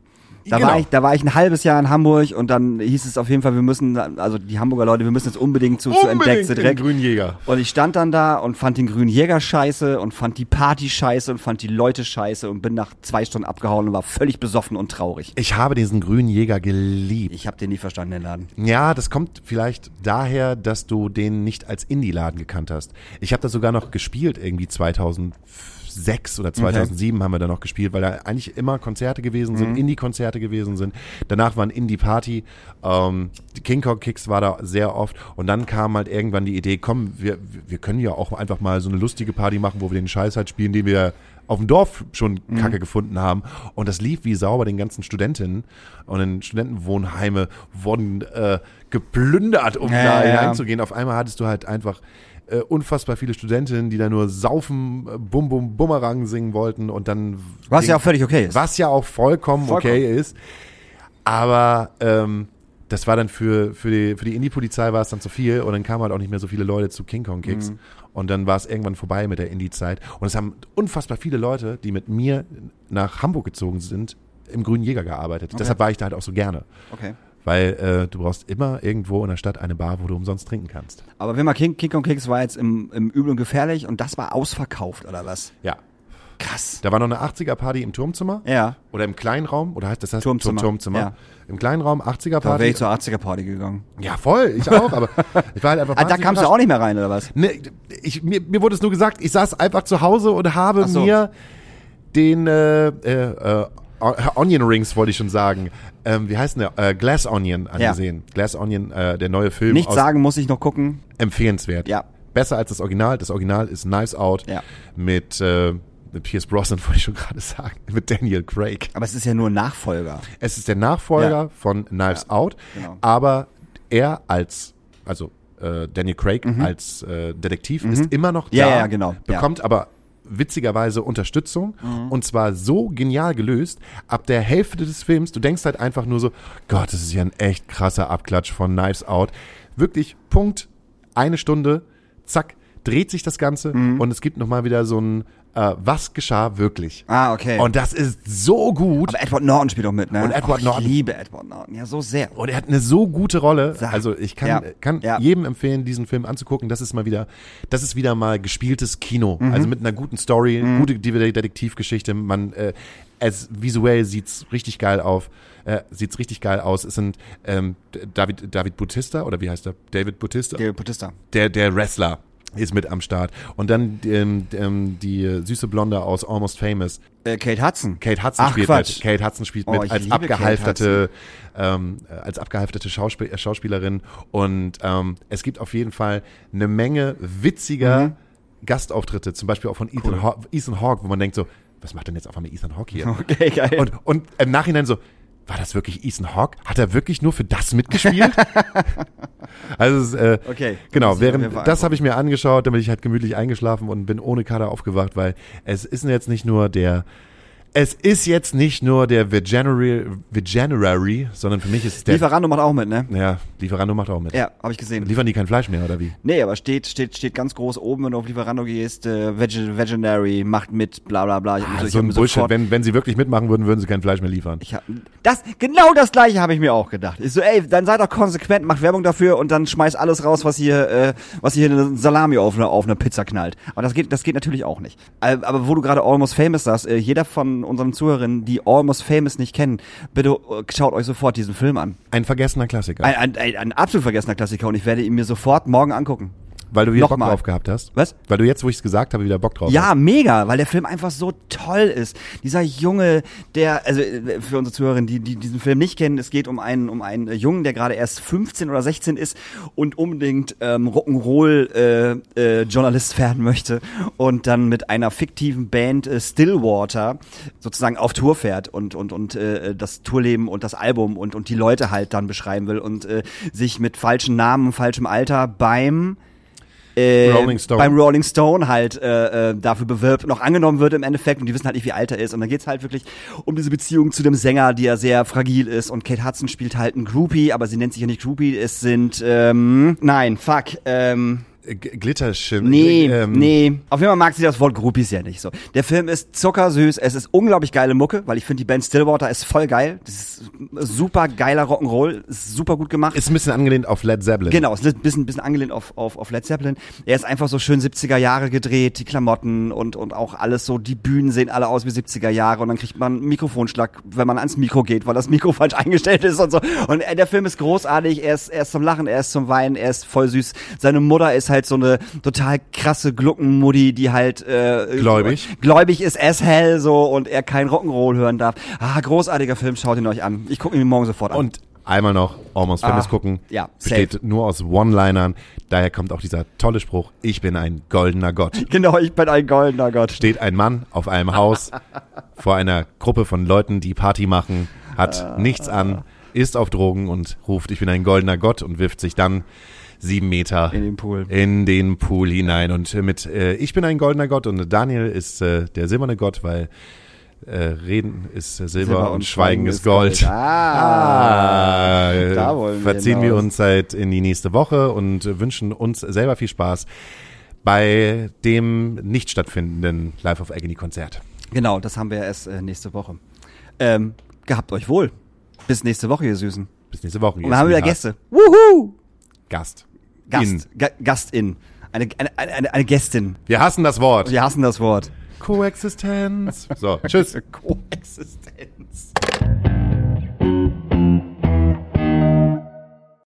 Da, Genau. war ich, da war ich ein halbes Jahr in Hamburg und dann hieß es auf jeden Fall, wir müssen, also die Hamburger Leute, wir müssen jetzt unbedingt zu, zu Entdeckte den Dreck. Grünjäger. Und ich stand dann da und fand den grünen Jäger scheiße und fand die Party scheiße und fand die Leute scheiße und bin nach zwei Stunden abgehauen und war völlig besoffen und traurig. Ich habe diesen grünen Jäger geliebt. Ich habe den nie verstanden, den Laden. Ja, das kommt vielleicht daher, dass du den nicht als Indie-Laden gekannt hast. Ich habe da sogar noch gespielt, irgendwie 2006 oder 2007 haben wir da noch gespielt, weil da eigentlich immer Konzerte gewesen sind, Indie-Konzerte gewesen sind. Danach war ein Indie-Party. Ähm, die King Kong Kicks war da sehr oft. Und dann kam halt irgendwann die Idee, komm, wir, wir können ja auch einfach mal so eine lustige Party machen, wo wir den Scheiß halt spielen, den wir auf dem Dorf schon Kacke gefunden haben. Und das lief wie sauber den ganzen Studentinnen. Und in Studentenwohnheime wurden äh, geplündert, um Ja, da ja. hineinzugehen. Auf einmal hattest du halt einfach äh, unfassbar viele Studentinnen, die da nur saufen, äh, Bum Bum Bumerang singen wollten und dann Was ja auch völlig okay ist. was ja auch vollkommen, Vollkommen. okay ist. Aber ähm, das war dann für, für die, für die Indie-Polizei war es dann zu viel und dann kamen halt auch nicht mehr so viele Leute zu King Kong Kicks. Mhm. Und dann war es irgendwann vorbei mit der Indie-Zeit. Und es haben unfassbar viele Leute, die mit mir nach Hamburg gezogen sind, im Grünen Jäger gearbeitet. Deshalb war ich da halt auch so gerne. Okay. Weil äh, du brauchst immer irgendwo in der Stadt eine Bar, wo du umsonst trinken kannst. Aber wenn mal King, King Kong Kicks war jetzt im, im Übel und Gefährlich und das war ausverkauft, oder was? Ja. Krass. Da war noch eine 80er-Party im Turmzimmer. Ja. Oder im kleinen Raum. Oder heißt das heißt Turmzimmer. Turmzimmer. Ja. Im kleinen Raum Da wäre 80er-Party. ich zur 80er Party gegangen. Ja, voll, ich auch, aber ich war halt einfach Ah, da kamst du auch nicht mehr rein, oder was? Nee, ich, mir, mir wurde es nur gesagt, ich saß einfach zu Hause und habe so. mir den äh, äh, äh, Onion Rings, wollte ich schon sagen. Ähm, wie heißt denn der? Äh, Glass Onion angesehen. Glass Onion, äh, der neue Film. Nichts sagen muss ich noch gucken. Empfehlenswert. Ja. Besser als das Original. Das Original ist Nice Out Ja. mit, äh, mit Pierce Brosnan, wollte ich schon gerade sagen, mit Daniel Craig. Aber es ist ja nur ein Nachfolger. Es ist der Nachfolger Ja. von Knives Out, genau. aber er als, also äh, Daniel Craig als äh, Detektiv ist immer noch da, Mhm. Ja, ja, genau. bekommt aber witzigerweise Unterstützung Mhm. und zwar so genial gelöst, ab der Hälfte des Films, du denkst halt einfach nur so, Gott, das ist ja ein echt krasser Abklatsch von Knives Out. Wirklich, Punkt, eine Stunde, zack, dreht sich das Ganze Mhm. und es gibt nochmal wieder so ein, äh, was geschah wirklich? Ah, okay. Und das ist so gut. Aber Edward Norton spielt auch mit, ne? Und Edward Och, Norton. Ich liebe Edward Norton, ja, so sehr. Und er hat eine so gute Rolle. Also ich kann, Ja. kann Ja. jedem empfehlen, diesen Film anzugucken. Das ist mal wieder, das ist wieder mal gespieltes Kino. Mhm. Also mit einer guten Story, gute Detektivgeschichte. Man, äh, es visuell sieht's richtig geil auf. Äh, sieht's richtig geil aus. Es sind ähm, David David Bautista oder wie heißt er? David Bautista. Der Bautista. der, der Wrestler ist mit am Start. Und dann ähm, ähm, die süße Blonde aus Almost Famous. Äh, Kate Hudson. Kate Hudson Ach, spielt Quatsch. mit. Kate Hudson spielt Oh, mit als abgehalfterte, ähm, äh, als abgehalfterte Schauspiel äh, Schauspielerin. Und ähm, es gibt auf jeden Fall eine Menge witziger Mhm. Gastauftritte, zum Beispiel auch von Ethan, Haw Ethan Hawke, wo man denkt so, was macht denn jetzt auf einmal Ethan Hawke hier? Okay, geil. Und, und im Nachhinein so, war das wirklich Ethan Hawke? Hat er wirklich nur für das mitgespielt? also, es, äh, Okay, Genau, während, das habe ich mir angeschaut, damit ich halt gemütlich eingeschlafen und bin ohne Kader aufgewacht, weil es ist jetzt nicht nur der, es ist jetzt nicht nur der Veganuary, Veganuary sondern für mich ist der. Lieferando macht auch mit, ne? ja, Lieferando macht auch mit. Ja, habe ich gesehen. Liefern die kein Fleisch mehr, oder wie? Nee, aber steht, steht, steht ganz groß oben, wenn du auf Lieferando gehst, äh, Veg Veganary macht mit, bla bla bla. Ich Ah, so ein Bullshit. sofort- Wenn, wenn sie wirklich mitmachen würden, würden sie kein Fleisch mehr liefern. Ich hab, das, genau das gleiche habe ich mir auch gedacht. Ich so, ey, dann seid doch konsequent, macht Werbung dafür und dann schmeißt alles raus, was hier, äh, was hier eine Salami auf eine, auf eine Pizza knallt. Aber das geht, das geht natürlich auch nicht. Äh, aber wo du gerade Almost Famous sagst, äh, jeder von unseren Zuhörern, die Almost Famous nicht kennen, bitte äh, schaut euch sofort diesen Film an. Ein vergessener Klassiker. Ein, ein, ein, ein absolut vergessener Klassiker und ich werde ihn mir sofort morgen angucken. Weil du wieder Bock Nochmal. drauf gehabt hast. Was? Weil du jetzt, wo ich es gesagt habe, wieder Bock drauf Ja, hast. mega, weil der Film einfach so toll ist. Dieser Junge, der, also äh, für unsere Zuhörerinnen, die, die diesen Film nicht kennen, es geht um einen, um einen äh, Jungen, der gerade erst 15 oder 16 ist und unbedingt ähm, Rock'n'Roll äh, äh, Journalist werden möchte und dann mit einer fiktiven Band äh, Stillwater sozusagen auf Tour fährt und und und äh, das Tourleben und das Album und und die Leute halt dann beschreiben will und äh, sich mit falschen Namen, falschem Alter beim äh, Rolling Stone. beim Rolling Stone halt äh, äh, dafür bewirbt, noch angenommen wird im Endeffekt und die wissen halt nicht, wie alt er ist. Und dann geht's halt wirklich um diese Beziehung zu dem Sänger, die ja sehr fragil ist. Und Kate Hudson spielt halt einen Groupie, aber sie nennt sich ja nicht Groupie, es sind, ähm, nein, fuck, ähm, Äh, G- Glitterschimm. Nee, ähm, nee. Auf jeden Fall mag sie das Wort Groupies ja nicht so. Der Film ist zuckersüß, es ist unglaublich geile Mucke, weil ich finde, die Band Stillwater ist voll geil. Das ist super geiler Rock'n'Roll, ist super gut gemacht. Ist ein bisschen angelehnt auf Led Zeppelin. Genau, es ist ein bisschen, bisschen angelehnt auf, auf, auf Led Zeppelin. Er ist einfach so schön 70er Jahre gedreht, die Klamotten und, und auch alles so, die Bühnen sehen alle aus wie 70er Jahre und dann kriegt man einen Mikrofonschlag, wenn man ans Mikro geht, weil das Mikro falsch eingestellt ist und so. Und äh, der Film ist großartig, er ist, er ist zum Lachen, er ist zum Weinen, er ist voll süß. Seine Mutter ist halt so eine total krasse Gluckenmutti, die halt äh, Gläubig. gläubig ist as hell so und er kein Rock'n'Roll hören darf. Ah, großartiger Film, schaut ihn euch an. Ich gucke ihn morgen sofort an. Und einmal noch Almost Famous Ah, gucken. ja, Besteht nur aus One-Linern. Daher kommt auch dieser tolle Spruch, ich bin ein goldener Gott. genau, ich bin ein goldener Gott. Steht ein Mann auf einem Haus vor einer Gruppe von Leuten, die Party machen, hat nichts an, ist auf Drogen und ruft, ich bin ein goldener Gott und wirft sich dann sieben Meter In den Pool. in den Pool hinein. Und mit äh, Ich bin ein goldener Gott und Daniel ist äh, der silberne Gott, weil äh, Reden ist äh, Silber, und, Schweigen ist Gold. Ah, Ah, Da wollen wir verziehen wir hinaus. uns halt in die nächste Woche und äh, wünschen uns selber viel Spaß bei dem nicht stattfindenden Live of Agony Konzert. genau, das haben wir erst äh, nächste Woche. Ähm, gehabt euch wohl. Bis nächste Woche, ihr Süßen. Bis nächste Woche. Und wir haben wieder Gäste. Gäste. Wuhu! Gast. Gast. In. Ga Gastin. Eine, eine, eine, eine- eine Gästin. Wir hassen das Wort. Wir hassen das Wort. Koexistenz. So, tschüss. Koexistenz.